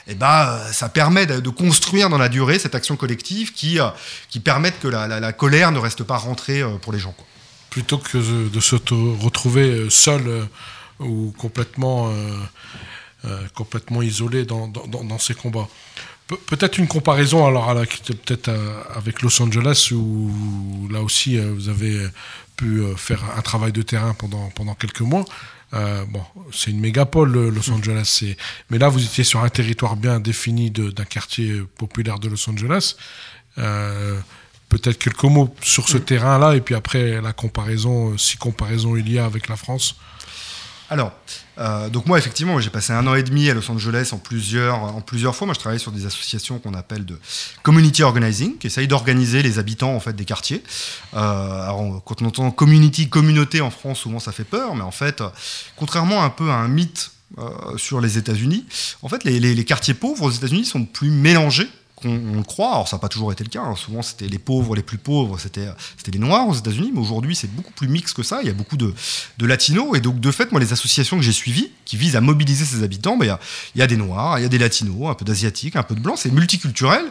Et ben, euh, ça permet de, construire dans la durée cette action collective qui, euh, qui permette que la, la- colère ne reste pas rentrée euh, pour les gens. quoi. plutôt que de, se retrouver euh, seul euh, ou complètement, euh, euh, complètement isolé dans, dans, ces combats. Pe- Peut-être une comparaison alors peut-être euh, avec Los Angeles où là aussi euh, vous avez euh, pu euh, faire un travail de terrain pendant pendant quelques mois. Euh, bon, c'est une mégapole Los Angeles, mais là vous étiez sur un territoire bien défini d'un quartier populaire de Los Angeles. Euh, peut-être quelques mots sur ce terrain-là et puis après la comparaison, euh, si comparaison il y a avec la France. Alors, euh, donc moi effectivement, j'ai passé un an et demi à Los Angeles en plusieurs, en plusieurs fois. Moi, je travaille sur des associations qu'on appelle de community organizing, qui essayent d'organiser les habitants en fait des quartiers. Euh, alors, quand on entend community, communauté en France, souvent ça fait peur, mais en fait, euh, contrairement un peu à un mythe euh, sur les États-Unis, en fait, les, les- les quartiers pauvres aux États-Unis sont plus mélangés qu'on on le croit. Alors ça n'a pas toujours été le cas. hein. Souvent c'était les pauvres, les plus pauvres, c'était les noirs aux États-Unis. Mais aujourd'hui c'est beaucoup plus mix que ça. Il y a beaucoup de, de latinos et donc de fait moi les associations que j'ai suivies qui visent à mobiliser ces habitants, ben, il y, a, il y a des noirs, il y a des latinos, un peu d'asiatiques, un peu de blancs. C'est multiculturel.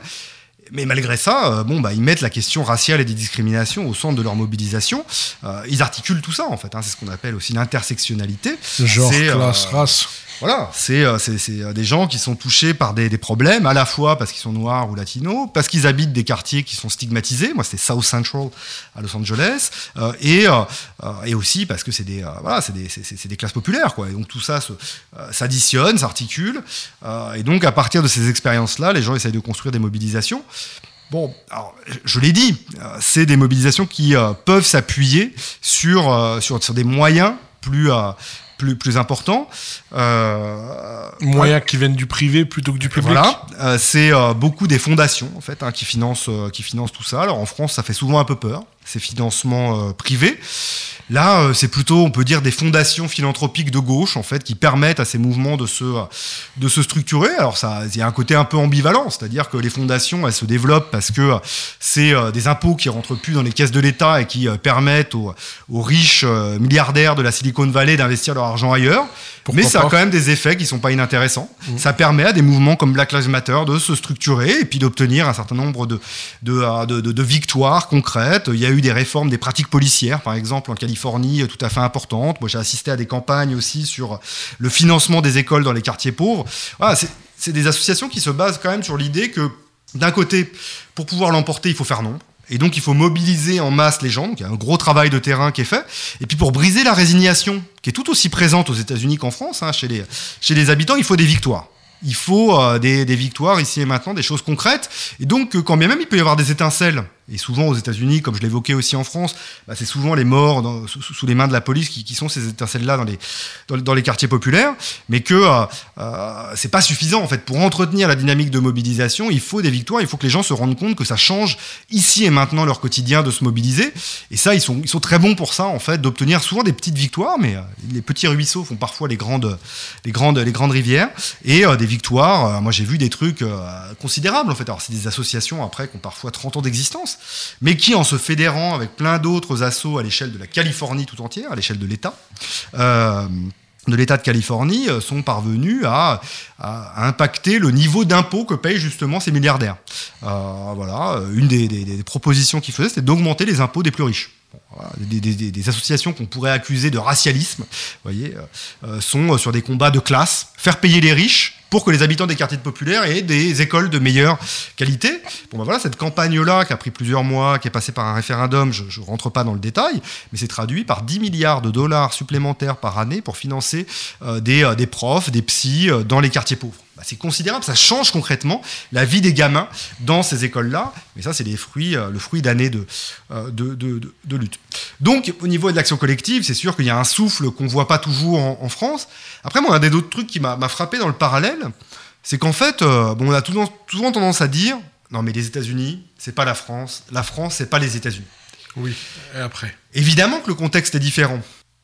Mais malgré ça, euh, bon, bah, ils mettent la question raciale et des discriminations au centre de leur mobilisation. Euh, ils articulent tout ça, en fait. hein. C'est ce qu'on appelle aussi l'intersectionnalité. Genre, euh, classe, race. Voilà, c'est euh, euh, des gens qui sont touchés par des, problèmes, à la fois parce qu'ils sont noirs ou latinos, parce qu'ils habitent des quartiers qui sont stigmatisés. Moi, c'était South Central à Los Angeles, euh, et, aussi parce que c'est des, classes populaires. Donc tout ça s'additionne, s'articule. et donc à partir de ces expériences-là, les gens essayent de construire des mobilisations. Bon, alors, je l'ai dit, c'est des mobilisations qui peuvent s'appuyer sur, des moyens plus, plus, plus importants. Euh, Moyens qui viennent du privé plutôt que du public. voilà, euh, c'est euh, beaucoup des fondations en fait hein, qui financent euh, qui financent tout ça. Alors en France, ça fait souvent un peu peur ces financements euh, privés. Là, euh, c'est plutôt, on peut dire, des fondations philanthropiques de gauche en fait qui permettent à ces mouvements de se de se structurer. Alors ça, il y a un côté un peu ambivalent, c'est-à-dire que les fondations, elles se développent parce que euh, c'est des impôts qui rentrent plus dans les caisses de l'État et qui permettent aux, aux riches milliardaires de la Silicon Valley d'investir leur argent ailleurs. Pourquoi Mais ça a quand même des effets qui sont pas inintéressants. Ça permet à des mouvements comme Black Lives Matter de se structurer et puis d'obtenir un certain nombre de, de, de, de- de victoires concrètes. Il y a eu des réformes des pratiques policières, par exemple, en Californie, euh, tout à fait importantes. Moi, j'ai assisté à des campagnes aussi sur le financement des écoles dans les quartiers pauvres. Voilà, c'est des associations qui se basent quand même sur l'idée que, d'un côté, pour pouvoir l'emporter, il faut faire nombre. Et donc, il faut mobiliser en masse les gens. Donc, il y a un gros travail de terrain qui est fait. Et puis, pour briser la résignation, qui est tout aussi présente aux États-Unis qu'en France, hein, chez, les, habitants, il faut des victoires. Il faut euh, des, des victoires ici et maintenant, des choses concrètes. Et donc, euh, quand bien même il peut y avoir des étincelles, et souvent aux États-Unis, comme je l'évoquais aussi en France, bah, c'est souvent les morts sous, les mains de la police qui, sont ces étincelles-là dans les, quartiers populaires, mais que euh, euh, c'est pas suffisant en fait pour entretenir la dynamique de mobilisation. Il faut des victoires, il faut que les gens se rendent compte que ça change ici et maintenant leur quotidien de se mobiliser. Et ça, ils sont, très bons pour ça en fait, d'obtenir souvent des petites victoires, mais euh, les petits ruisseaux font parfois les grandes, les grandes, les grandes rivières et euh, des victoires. euh, moi, j'ai vu des trucs considérables en fait. Alors, c'est des associations après qui ont parfois 30 ans d'existence, mais qui, en se fédérant avec plein d'autres assos à l'échelle de la Californie tout entière, à l'échelle de l'État, euh, de l'État de Californie euh, sont parvenus à, impacter le niveau d'impôt que payent justement ces milliardaires. Euh, voilà, une des, propositions qu'ils faisaient, c'était d'augmenter les impôts des plus riches. Des, associations qu'on pourrait accuser de racialisme, voyez, sont sur des combats de classe, faire payer les riches pour que les habitants des quartiers populaires aient des écoles de meilleure qualité. Bon, ben voilà, cette campagne-là, qui a pris plusieurs mois, qui est passée par un référendum, je ne rentre pas dans le détail, mais c'est traduit par 10 milliards de dollars supplémentaires par année pour financer euh, des, euh, des profs, des psys euh, dans les quartiers pauvres. Bah, c'est considérable, ça change concrètement la vie des gamins dans ces écoles-là. Mais ça, c'est les fruits, euh, le fruit d'années de, euh, de, de- de- de lutte. Donc, au niveau de l'action collective, c'est sûr qu'il y a un souffle qu'on ne voit pas toujours en, en France. Après, moi, un des autres trucs qui m'a frappé dans le parallèle, c'est qu'en fait, euh, bon, on a souvent, souvent tendance à dire non, mais les États-Unis, c'est pas la France. La France, c'est pas les États-Unis. Oui, et après? Évidemment que le contexte est différent.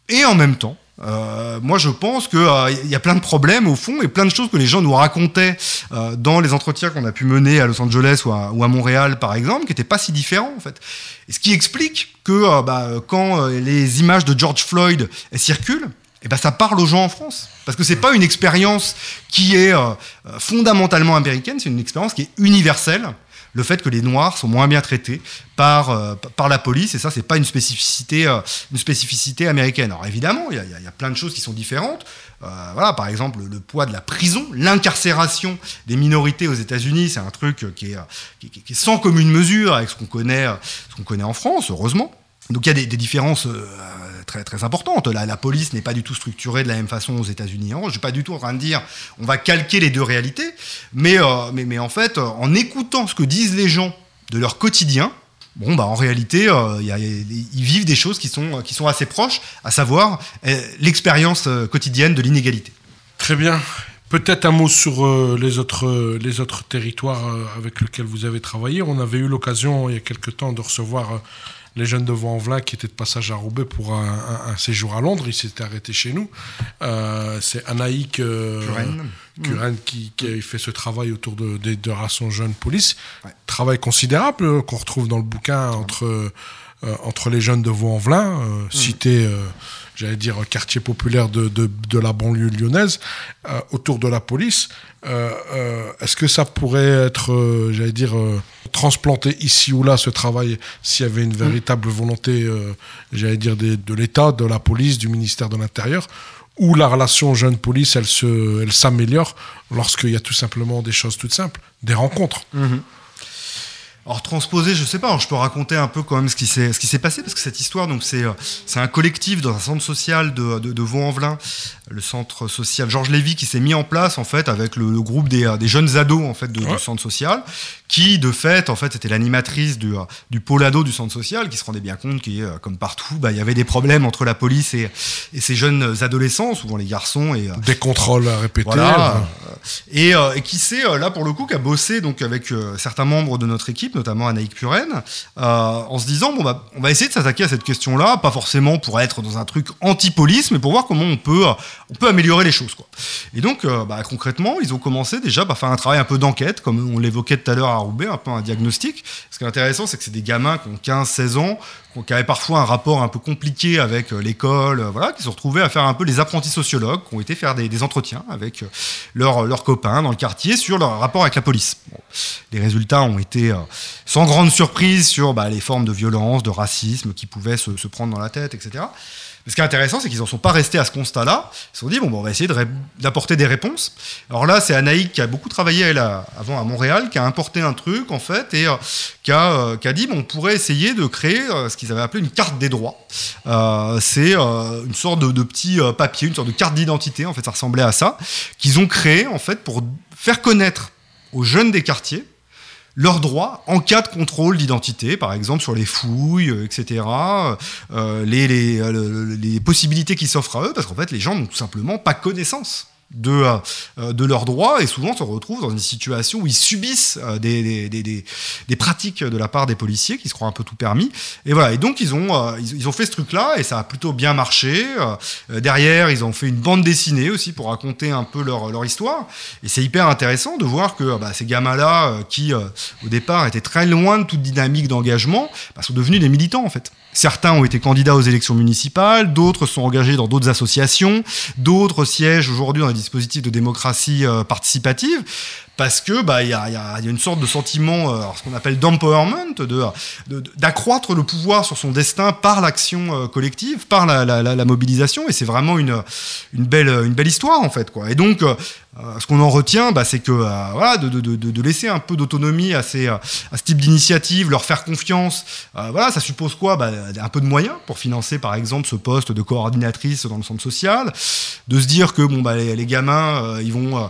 Et en même temps, euh, moi je pense qu'il y a plein de problèmes au fond et plein de choses que les gens nous racontaient euh, dans les entretiens qu'on a pu mener à Los Angeles ou à, ou à Montréal par exemple, qui n'étaient pas si différents en fait. Et ce qui explique que euh, bah, quand euh, les images de George Floyd circulent, et ben ça parle aux gens en France. Parce que c'est pas une expérience qui est euh, euh, fondamentalement américaine, c'est une expérience qui est universelle le fait que les Noirs sont moins bien traités par, euh, par la police, et ça, c'est pas une spécificité, une spécificité américaine. Alors évidemment, il y, y y a plein de choses qui sont différentes. Voilà, par exemple, le, poids de la prison, l'incarcération des minorités aux États-Unis, c'est un truc qui est, qui, est sans commune mesure avec ce qu'on connaît, ce connaît en France, heureusement. Donc il y a des, différences très, très importantes. La, la police n'est pas du tout structurée de la même façon aux États-Unis. Je ne suis pas du tout en train de dire on va calquer les deux réalités, mais, euh, mais, mais en fait, euh, en écoutant ce que disent les gens de leur quotidien, bon, bah, en réalité, euh, ils vivent des choses qui sont, qui sont assez proches, à savoir l'expérience quotidienne de l'inégalité. Très bien. Peut-être un mot sur les, autres, les autres territoires avec lesquels vous avez travaillé. On avait eu l'occasion il y a quelque temps de recevoir les jeunes de Vaux-en-Velin qui étaient de passage à Roubaix pour un, un- un séjour à Londres. Ils s'étaient arrêtés chez nous. Euh, C'est Anaïk euh, qui, qui a fait ce travail autour de, des de rations jeunes police. Ouais. Travail considérable euh, qu'on retrouve dans le bouquin entre, euh, entre les jeunes de Vaux-en-Velin, euh, cité, euh, j'allais dire, quartier populaire de, de, de la banlieue lyonnaise, euh, autour de la police. Euh, euh, Est-ce que ça pourrait être, j'allais dire, transplanté ici ou là, ce travail, s'il y avait une véritable volonté, j'allais dire, des- de l'État, de la police, du ministère de l'Intérieur où la relation jeune-police, elle se, elle s'améliore lorsqu'il y a tout simplement des choses toutes simples, des rencontres? Alors transposer, je sais pas. alors, je peux raconter un peu quand même ce qui s'est ce qui s'est passé parce que cette histoire, donc c'est euh, c'est un collectif dans un centre social de de, de Vaux-en-Velin, le centre social Georges Lévy qui s'est mis en place en fait avec le, le groupe des, euh, des jeunes ados en fait de, Ouais. du centre social, qui de fait en fait c'était l'animatrice du euh, du pôle ado du centre social qui se rendait bien compte qu'il euh, comme partout, bah, il y avait des problèmes entre la police et et ces jeunes adolescents, souvent les garçons et Des contrôles à répéter. voilà. Et, et qui euh, là pour le coup, qui a bossé donc, avec certains membres de notre équipe, notamment Anaïk Puren, euh, en se disant bah, on va essayer de s'attaquer à cette question-là, pas forcément pour être dans un truc anti-police, mais pour voir comment on peut, euh, améliorer les choses. Quoi. Et donc, euh, bah, concrètement, ils ont commencé déjà par faire un travail un peu d'enquête, comme on l'évoquait tout à l'heure à Roubaix, un peu un diagnostic. Ce qui est intéressant, c'est que c'est des gamins qui ont 15-16 ans, qui avaient parfois un rapport un peu compliqué avec euh, l'école, euh, voilà, qui se retrouvés à faire un peu les apprentis sociologues, qui ont été faire des, entretiens avec euh, leurs copains dans le quartier sur leur rapport avec la police. Les résultats ont été sans grande surprise sur bah, les formes de violence, de racisme qui pouvaient se prendre dans la tête, etc. Ce qui est intéressant, c'est qu'ils n'en sont pas restés à ce constat-là. Ils se sont dit, bon, bah, on va essayer d'apporter des réponses. Alors là, c'est Anaïk qui a beaucoup travaillé, elle, à- avant à Montréal, qui a importé un truc, en fait, et euh, qui, a, euh, qui a dit, bon, on pourrait essayer de créer euh, ce qu'ils avaient appelé une carte des droits. C'est une sorte de, de petit papier, une sorte de carte d'identité, en fait, ça ressemblait à ça, qu'ils ont créé, en fait, pour faire connaître aux jeunes des quartiers leurs droits en cas de contrôle d'identité, par exemple sur les fouilles, euh, etc., euh, les, les, euh, possibilités qui s'offrent à eux, parce qu'en fait, les gens n'ont tout simplement pas connaissance de, euh, de leurs droits et souvent se retrouvent dans une situation où ils subissent euh, des, des, des, pratiques de la part des policiers qui se croient un peu tout permis. Et voilà, et donc ils ont, euh, ils, ont fait ce truc-là et ça a plutôt bien marché. Derrière, ils ont fait une bande dessinée aussi pour raconter un peu leur, leur histoire. Et c'est hyper intéressant de voir que bah, ces gamins-là, qui au départ étaient très loin de toute dynamique d'engagement, bah, sont devenus des militants en fait. Certains ont été candidats aux élections municipales, d'autres sont engagés dans d'autres associations, d'autres siègent aujourd'hui dans des dispositifs de démocratie euh, participative. Parce que bah il y a, une sorte de sentiment, euh, ce qu'on appelle d'empowerment, de, d'accroître le pouvoir sur son destin par l'action euh, collective, par la, mobilisation, et c'est vraiment une, une belle une belle histoire en fait quoi. Et donc euh, ce qu'on en retient, bah, c'est que euh, voilà, de, laisser un peu d'autonomie à, euh, à ce type d'initiative, leur faire confiance, voilà, ça suppose quoi bah, Un peu de moyens pour financer, par exemple, ce poste de coordinatrice dans le centre social, de se dire que bon, bah, les, gamins, ils vont,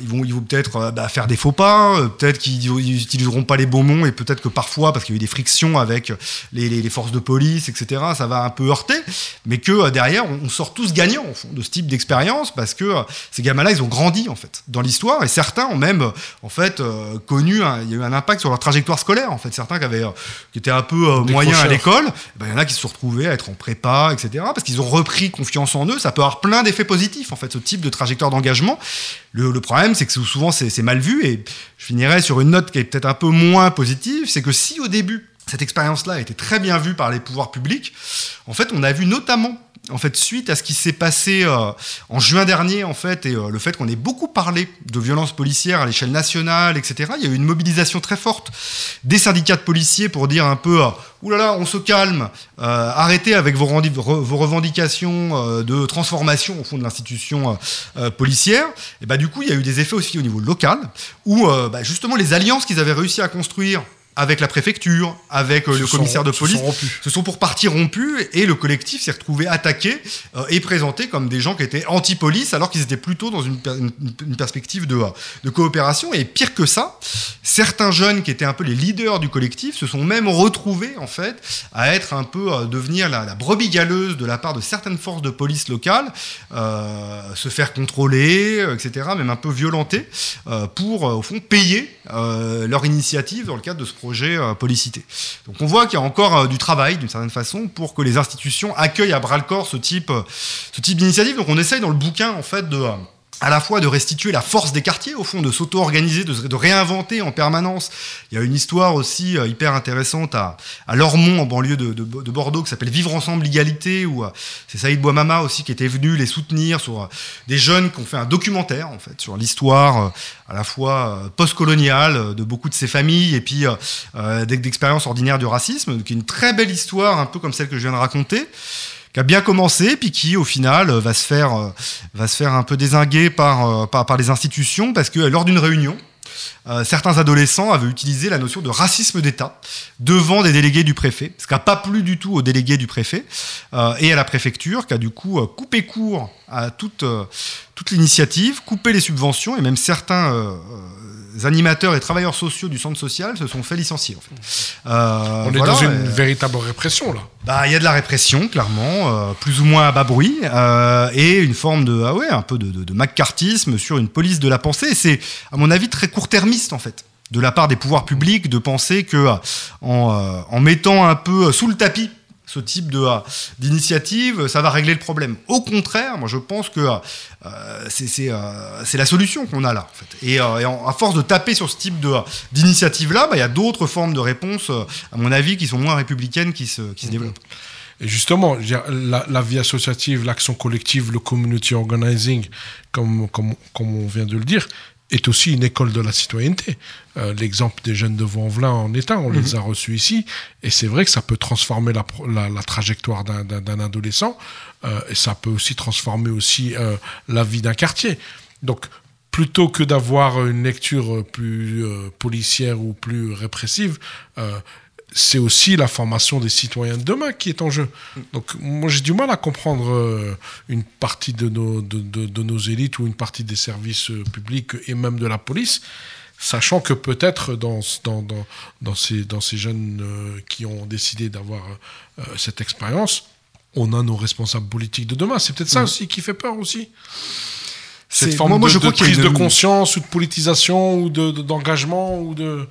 ils vont, ils vont peut-être bah, faire des faux pas, peut-être qu'ils ils utiliseront pas les bons mots, et peut-être que parfois, parce qu'il y a eu des frictions avec les, forces de police, etc., ça va un peu heurter, mais que derrière, on, sort tous gagnants de ce type d'expérience, parce que ces gamins-là, ils ont grandi en fait dans l'histoire, et certains ont même en fait euh, connu, un- il y a eu un impact sur leur trajectoire scolaire, en fait, certains qui avaient, euh, qui étaient un peu euh, moyens à l'école, ben, il y en a qui se sont retrouvés à être en prépa, etc., parce qu'ils ont repris confiance en eux, ça peut avoir plein d'effets positifs, en fait, ce type de trajectoire d'engagement. Le, le problème, c'est que souvent, c'est c'est mal vu, et je finirai sur une note qui est peut-être un peu moins positive, c'est que si au début, cette expérience-là a été très bien vue par les pouvoirs publics, en fait, on a vu notamment en fait, suite à ce qui s'est passé euh, en juin dernier, en fait, et euh, le fait qu'on ait beaucoup parlé de violences policières à l'échelle nationale, etc., il y a eu une mobilisation très forte des syndicats de policiers pour dire un peu, euh, oulala, on se calme, euh, arrêtez avec vos, revendications de transformation au fond de l'institution policière. Et bah du coup, il y a eu des effets aussi au niveau local, où bah, justement les alliances qu'ils avaient réussi à construire avec la préfecture, avec euh, le sont- commissaire de se police, sont rompus. se sont pour partie rompus et le collectif s'est retrouvé attaqué euh, et présenté comme des gens qui étaient anti-police alors qu'ils étaient plutôt dans une, per- une- une perspective de, euh, de coopération. Et pire que ça, certains jeunes qui étaient un peu les leaders du collectif se sont même retrouvés en fait à être un peu euh, devenir la, la brebis galeuse de la part de certaines forces de police locales, euh, se faire contrôler, etc., même un peu violenter pour au fond payer leur initiative dans le cadre de ce projet euh, Policité. Donc on voit qu'il y a encore euh, du travail d'une certaine façon pour que les institutions accueillent à bras le corps ce type, euh, ce type d'initiative. Donc on essaye dans le bouquin en fait de à la fois de restituer la force des quartiers, au fond, de s'auto-organiser, de, de réinventer en permanence. Il y a une histoire aussi euh, hyper intéressante à, à Lormont, en banlieue de, de- de Bordeaux, qui s'appelle Vivre ensemble, l'égalité, où euh, c'est Saïd Bouamama aussi qui était venu les soutenir sur euh, des jeunes qui ont fait un documentaire, en fait, sur l'histoire à la fois post-coloniale de beaucoup de ces familles et puis d'ex- d'expériences ordinaires du racisme, qui est une très belle histoire, un peu comme celle que je viens de raconter qui a bien commencé, puis qui au final euh, va se faire, euh, va se faire un peu désinguer par, euh, par, les institutions, parce que lors d'une réunion, certains adolescents avaient utilisé la notion de racisme d'État devant des délégués du préfet, ce qui n'a pas plu du tout aux délégués du préfet et à la préfecture, qui a du coup coupé court à toute, toute l'initiative, coupé les subventions, et même certains animateurs et travailleurs sociaux du centre social se sont fait licencier. En fait. Euh, On est voilà, dans une euh, véritable répression, là. bah, il y a de la répression, clairement, euh, plus ou moins à bas bruit, et une forme de, ah ouais, un peu de, de, sur une police de la pensée. C'est, à mon avis, très court-termiste, en fait, de la part des pouvoirs publics, de penser que en, en mettant un peu sous le tapis ce type de euh, d'initiative, ça va régler le problème. Au contraire, moi je pense que euh, c'est c'est, euh, c'est la solution qu'on a là. En fait. Et, euh, et en- à force de taper sur ce type de, d'initiative là, bah, il y a d'autres formes de réponses, euh, à mon avis, qui sont moins républicaines, qui se, qui se développent. Et justement, la, la vie associative, l'action collective, le community organizing, comme, comme, comme on vient de le dire, est aussi une école de la citoyenneté. Euh, L'exemple des jeunes de Vaux-en-Velin en est un, on les a reçus ici, et c'est vrai que ça peut transformer la, pro- la, la trajectoire d'un- adolescent, euh, et ça peut aussi transformer aussi euh, la vie d'un quartier. Donc, plutôt que d'avoir une lecture plus policière ou plus répressive, c'est aussi la formation des citoyens de demain qui est en jeu. Donc moi j'ai du mal à comprendre euh, une partie de nos, de, de- de nos élites ou une partie des services euh, publics et même de la police, sachant que peut-être dans, dans, dans, dans ces, dans ces jeunes euh, qui ont décidé d'avoir euh, cette expérience, on a nos responsables politiques de demain. C'est peut-être ça aussi qui fait peur aussi. Cette forme moi- moi, de, je de prise de conscience ou de politisation ou de- de- d'engagement ou de...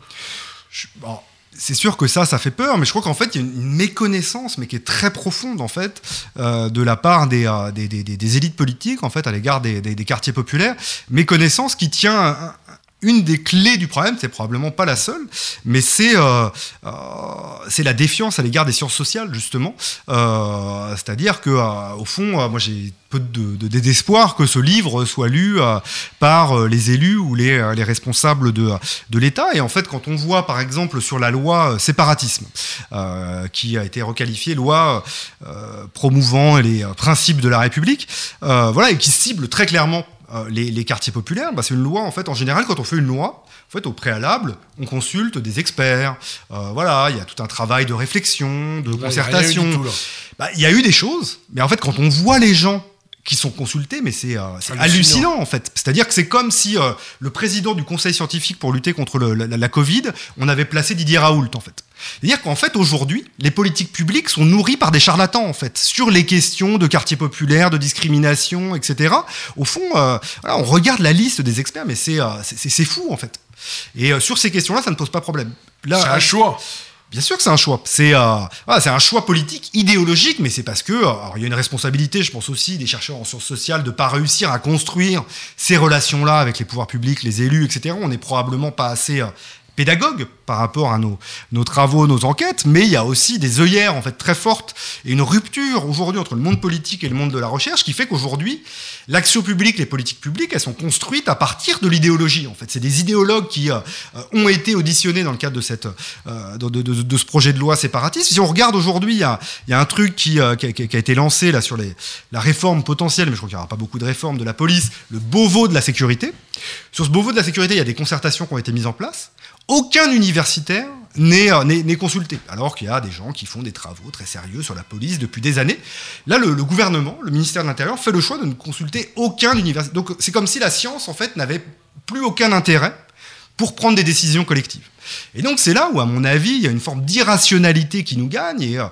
Je- bon, c'est sûr que ça, ça fait peur, mais je crois qu'en fait, il y a une méconnaissance, mais qui est très profonde, en fait, euh, de la part des, euh, des, des- élites politiques, en fait, à l'égard des, quartiers populaires. Méconnaissance qui tient une des clés du problème, c'est probablement pas la seule, mais c'est euh, euh, la défiance à l'égard des sciences sociales, justement. Euh, C'est-à-dire que, au fond, moi j'ai peu de, d'espoir que ce livre soit lu par les élus ou les, les responsables de, de l'État. Et en fait, quand on voit, par exemple, sur la loi séparatisme, qui a été requalifiée loi promouvant les principes de la République, voilà, et qui cible très clairement euh, les, les quartiers populaires, bah, c'est une loi, en fait, en général, quand on fait une loi, en fait, au préalable, on consulte des experts. Euh, voilà, il y a tout un travail de réflexion, de Là, il y concertation. tout. Bah, Il y a eu des choses, mais en fait, quand on voit les gens qui sont consultés, mais c'est euh, Hallucinant. hallucinant. en fait. C'est-à-dire que c'est comme si le président du conseil scientifique pour lutter contre le- la, la Covid, on avait placé Didier Raoult en fait. C'est-à-dire qu'en fait aujourd'hui, les politiques publiques sont nourries par des charlatans en fait sur les questions de quartier populaire, de discrimination, etc. Au fond, euh, voilà, on regarde la liste des experts, mais c'est euh, c'est- fou en fait. Et euh, sur ces questions-là, ça ne pose pas problème. Là, C'est un choix. Bien sûr que c'est un choix. C'est euh, voilà, c'est un choix politique, idéologique, mais c'est parce que alors, il y a une responsabilité, je pense aussi, des chercheurs en sciences sociales de pas réussir à construire ces relations-là avec les pouvoirs publics, les élus, etc. On n'est probablement pas assez euh, pédagogue par rapport à nos, nos travaux, nos enquêtes, mais il y a aussi des œillères en fait très fortes et une rupture aujourd'hui entre le monde politique et le monde de la recherche qui fait qu'aujourd'hui l'action publique, les politiques publiques, elles sont construites à partir de l'idéologie. En fait, c'est des idéologues qui euh, ont été auditionnés dans le cadre de cette euh, de, de, de, ce projet de loi séparatiste. Si on regarde aujourd'hui, il y a, y a un truc qui, euh, qui, a, qui, a, été lancé là sur les, la réforme potentielle, mais je crois qu'il n'y aura pas beaucoup de réformes de la police, le Beauvau de la sécurité. Sur ce Beauvau de la sécurité, il y a des concertations qui ont été mises en place. Aucun universitaire n'est consulté, alors qu'il y a des gens qui font des travaux très sérieux sur la police depuis des années. Là, le, le gouvernement, le ministère de l'Intérieur, fait le choix de ne consulter aucun universitaire. Donc c'est comme si la science, en fait, n'avait plus aucun intérêt pour prendre des décisions collectives. Et donc c'est là où, à mon avis, il y a une forme d'irrationalité qui nous gagne, et euh,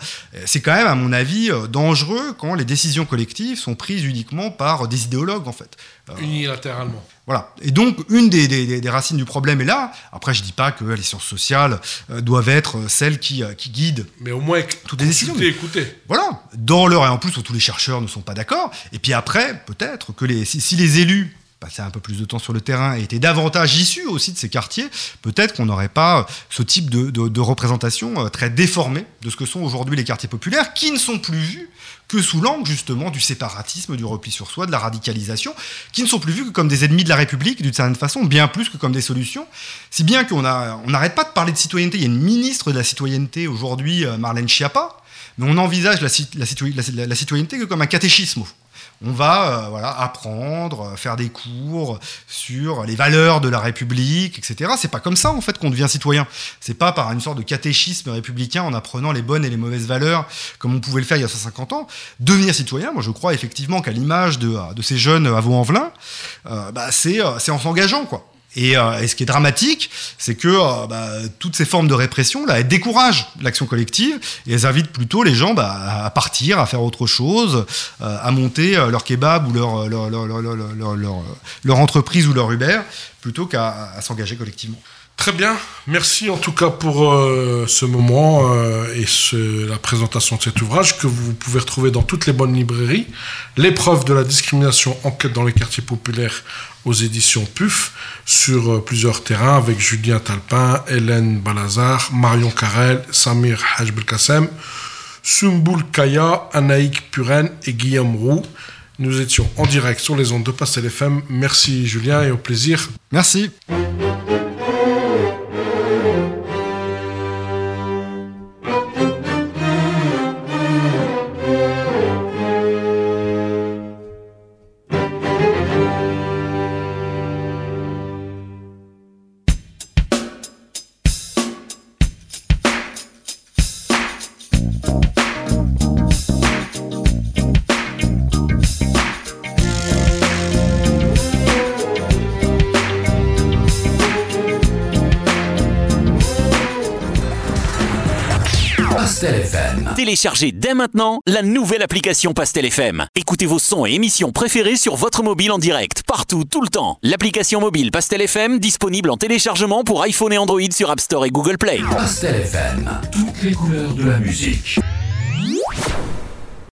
c'est quand même, à mon avis, euh, dangereux quand les décisions collectives sont prises uniquement par des idéologues, en fait. Euh, Unilatéralement. Voilà. Et donc, une des, des, des, racines du problème est là. Après, je dis pas que les sciences sociales doivent être celles qui, qui guident. Mais au moins, toutes les décisions. Écouter. Voilà. Dans leur, et en plus, tous les chercheurs ne sont pas d'accord. Et puis après, peut-être que les, si, si les élus passer un peu plus de temps sur le terrain et était davantage issu aussi de ces quartiers, peut-être qu'on n'aurait pas ce type de, représentation très déformée de ce que sont aujourd'hui les quartiers populaires, qui ne sont plus vus que sous l'angle justement du séparatisme, du repli sur soi, de la radicalisation, qui ne sont plus vus que comme des ennemis de la République d'une certaine façon, bien plus que comme des solutions. Si bien qu'on n'arrête pas de parler de citoyenneté. Il y a une ministre de la citoyenneté aujourd'hui, Marlène Schiappa, mais on envisage la, la citoyenneté que comme un catéchisme on va euh, voilà, apprendre, faire des cours sur les valeurs de la République, etc. C'est pas comme ça en fait qu'on devient citoyen. C'est pas par une sorte de catéchisme républicain en apprenant les bonnes et les mauvaises valeurs comme on pouvait le faire il y a 150 ans. Devenir citoyen, moi je crois effectivement qu'à l'image de, de, ces jeunes à Vaux-en-Velin, euh, bah, c'est en s'engageant quoi. Et, euh, et, ce qui est dramatique, c'est que euh, bah, toutes ces formes de répression, là, elles découragent l'action collective et elles invitent plutôt les gens bah, à partir, à faire autre chose, euh, à monter leur kebab ou leur, leur, leur, leur, entreprise ou leur Uber, plutôt qu'à s'engager collectivement. Très bien, merci en tout cas pour euh, ce moment euh, et la présentation de cet ouvrage que vous pouvez retrouver dans toutes les bonnes librairies. L'épreuve de la discrimination, enquête dans les quartiers populaires aux éditions PUF sur euh, plusieurs terrains avec Julien Talpin, Hélène Balazar, Marion Carrel, Samir Hajbelkassem, Sumboul Kaya, Anaïk Puren et Guillaume Roux. Nous étions en direct sur les ondes de Pastel FM. Merci Julien et au plaisir. Merci. Téléchargez dès maintenant la nouvelle application Pastel FM. Écoutez vos sons et émissions préférées sur votre mobile en direct, partout, tout le temps. L'application mobile Pastel FM, disponible en téléchargement pour iPhone et Android sur App Store et Google Play. Pastel FM, toutes les couleurs de la musique.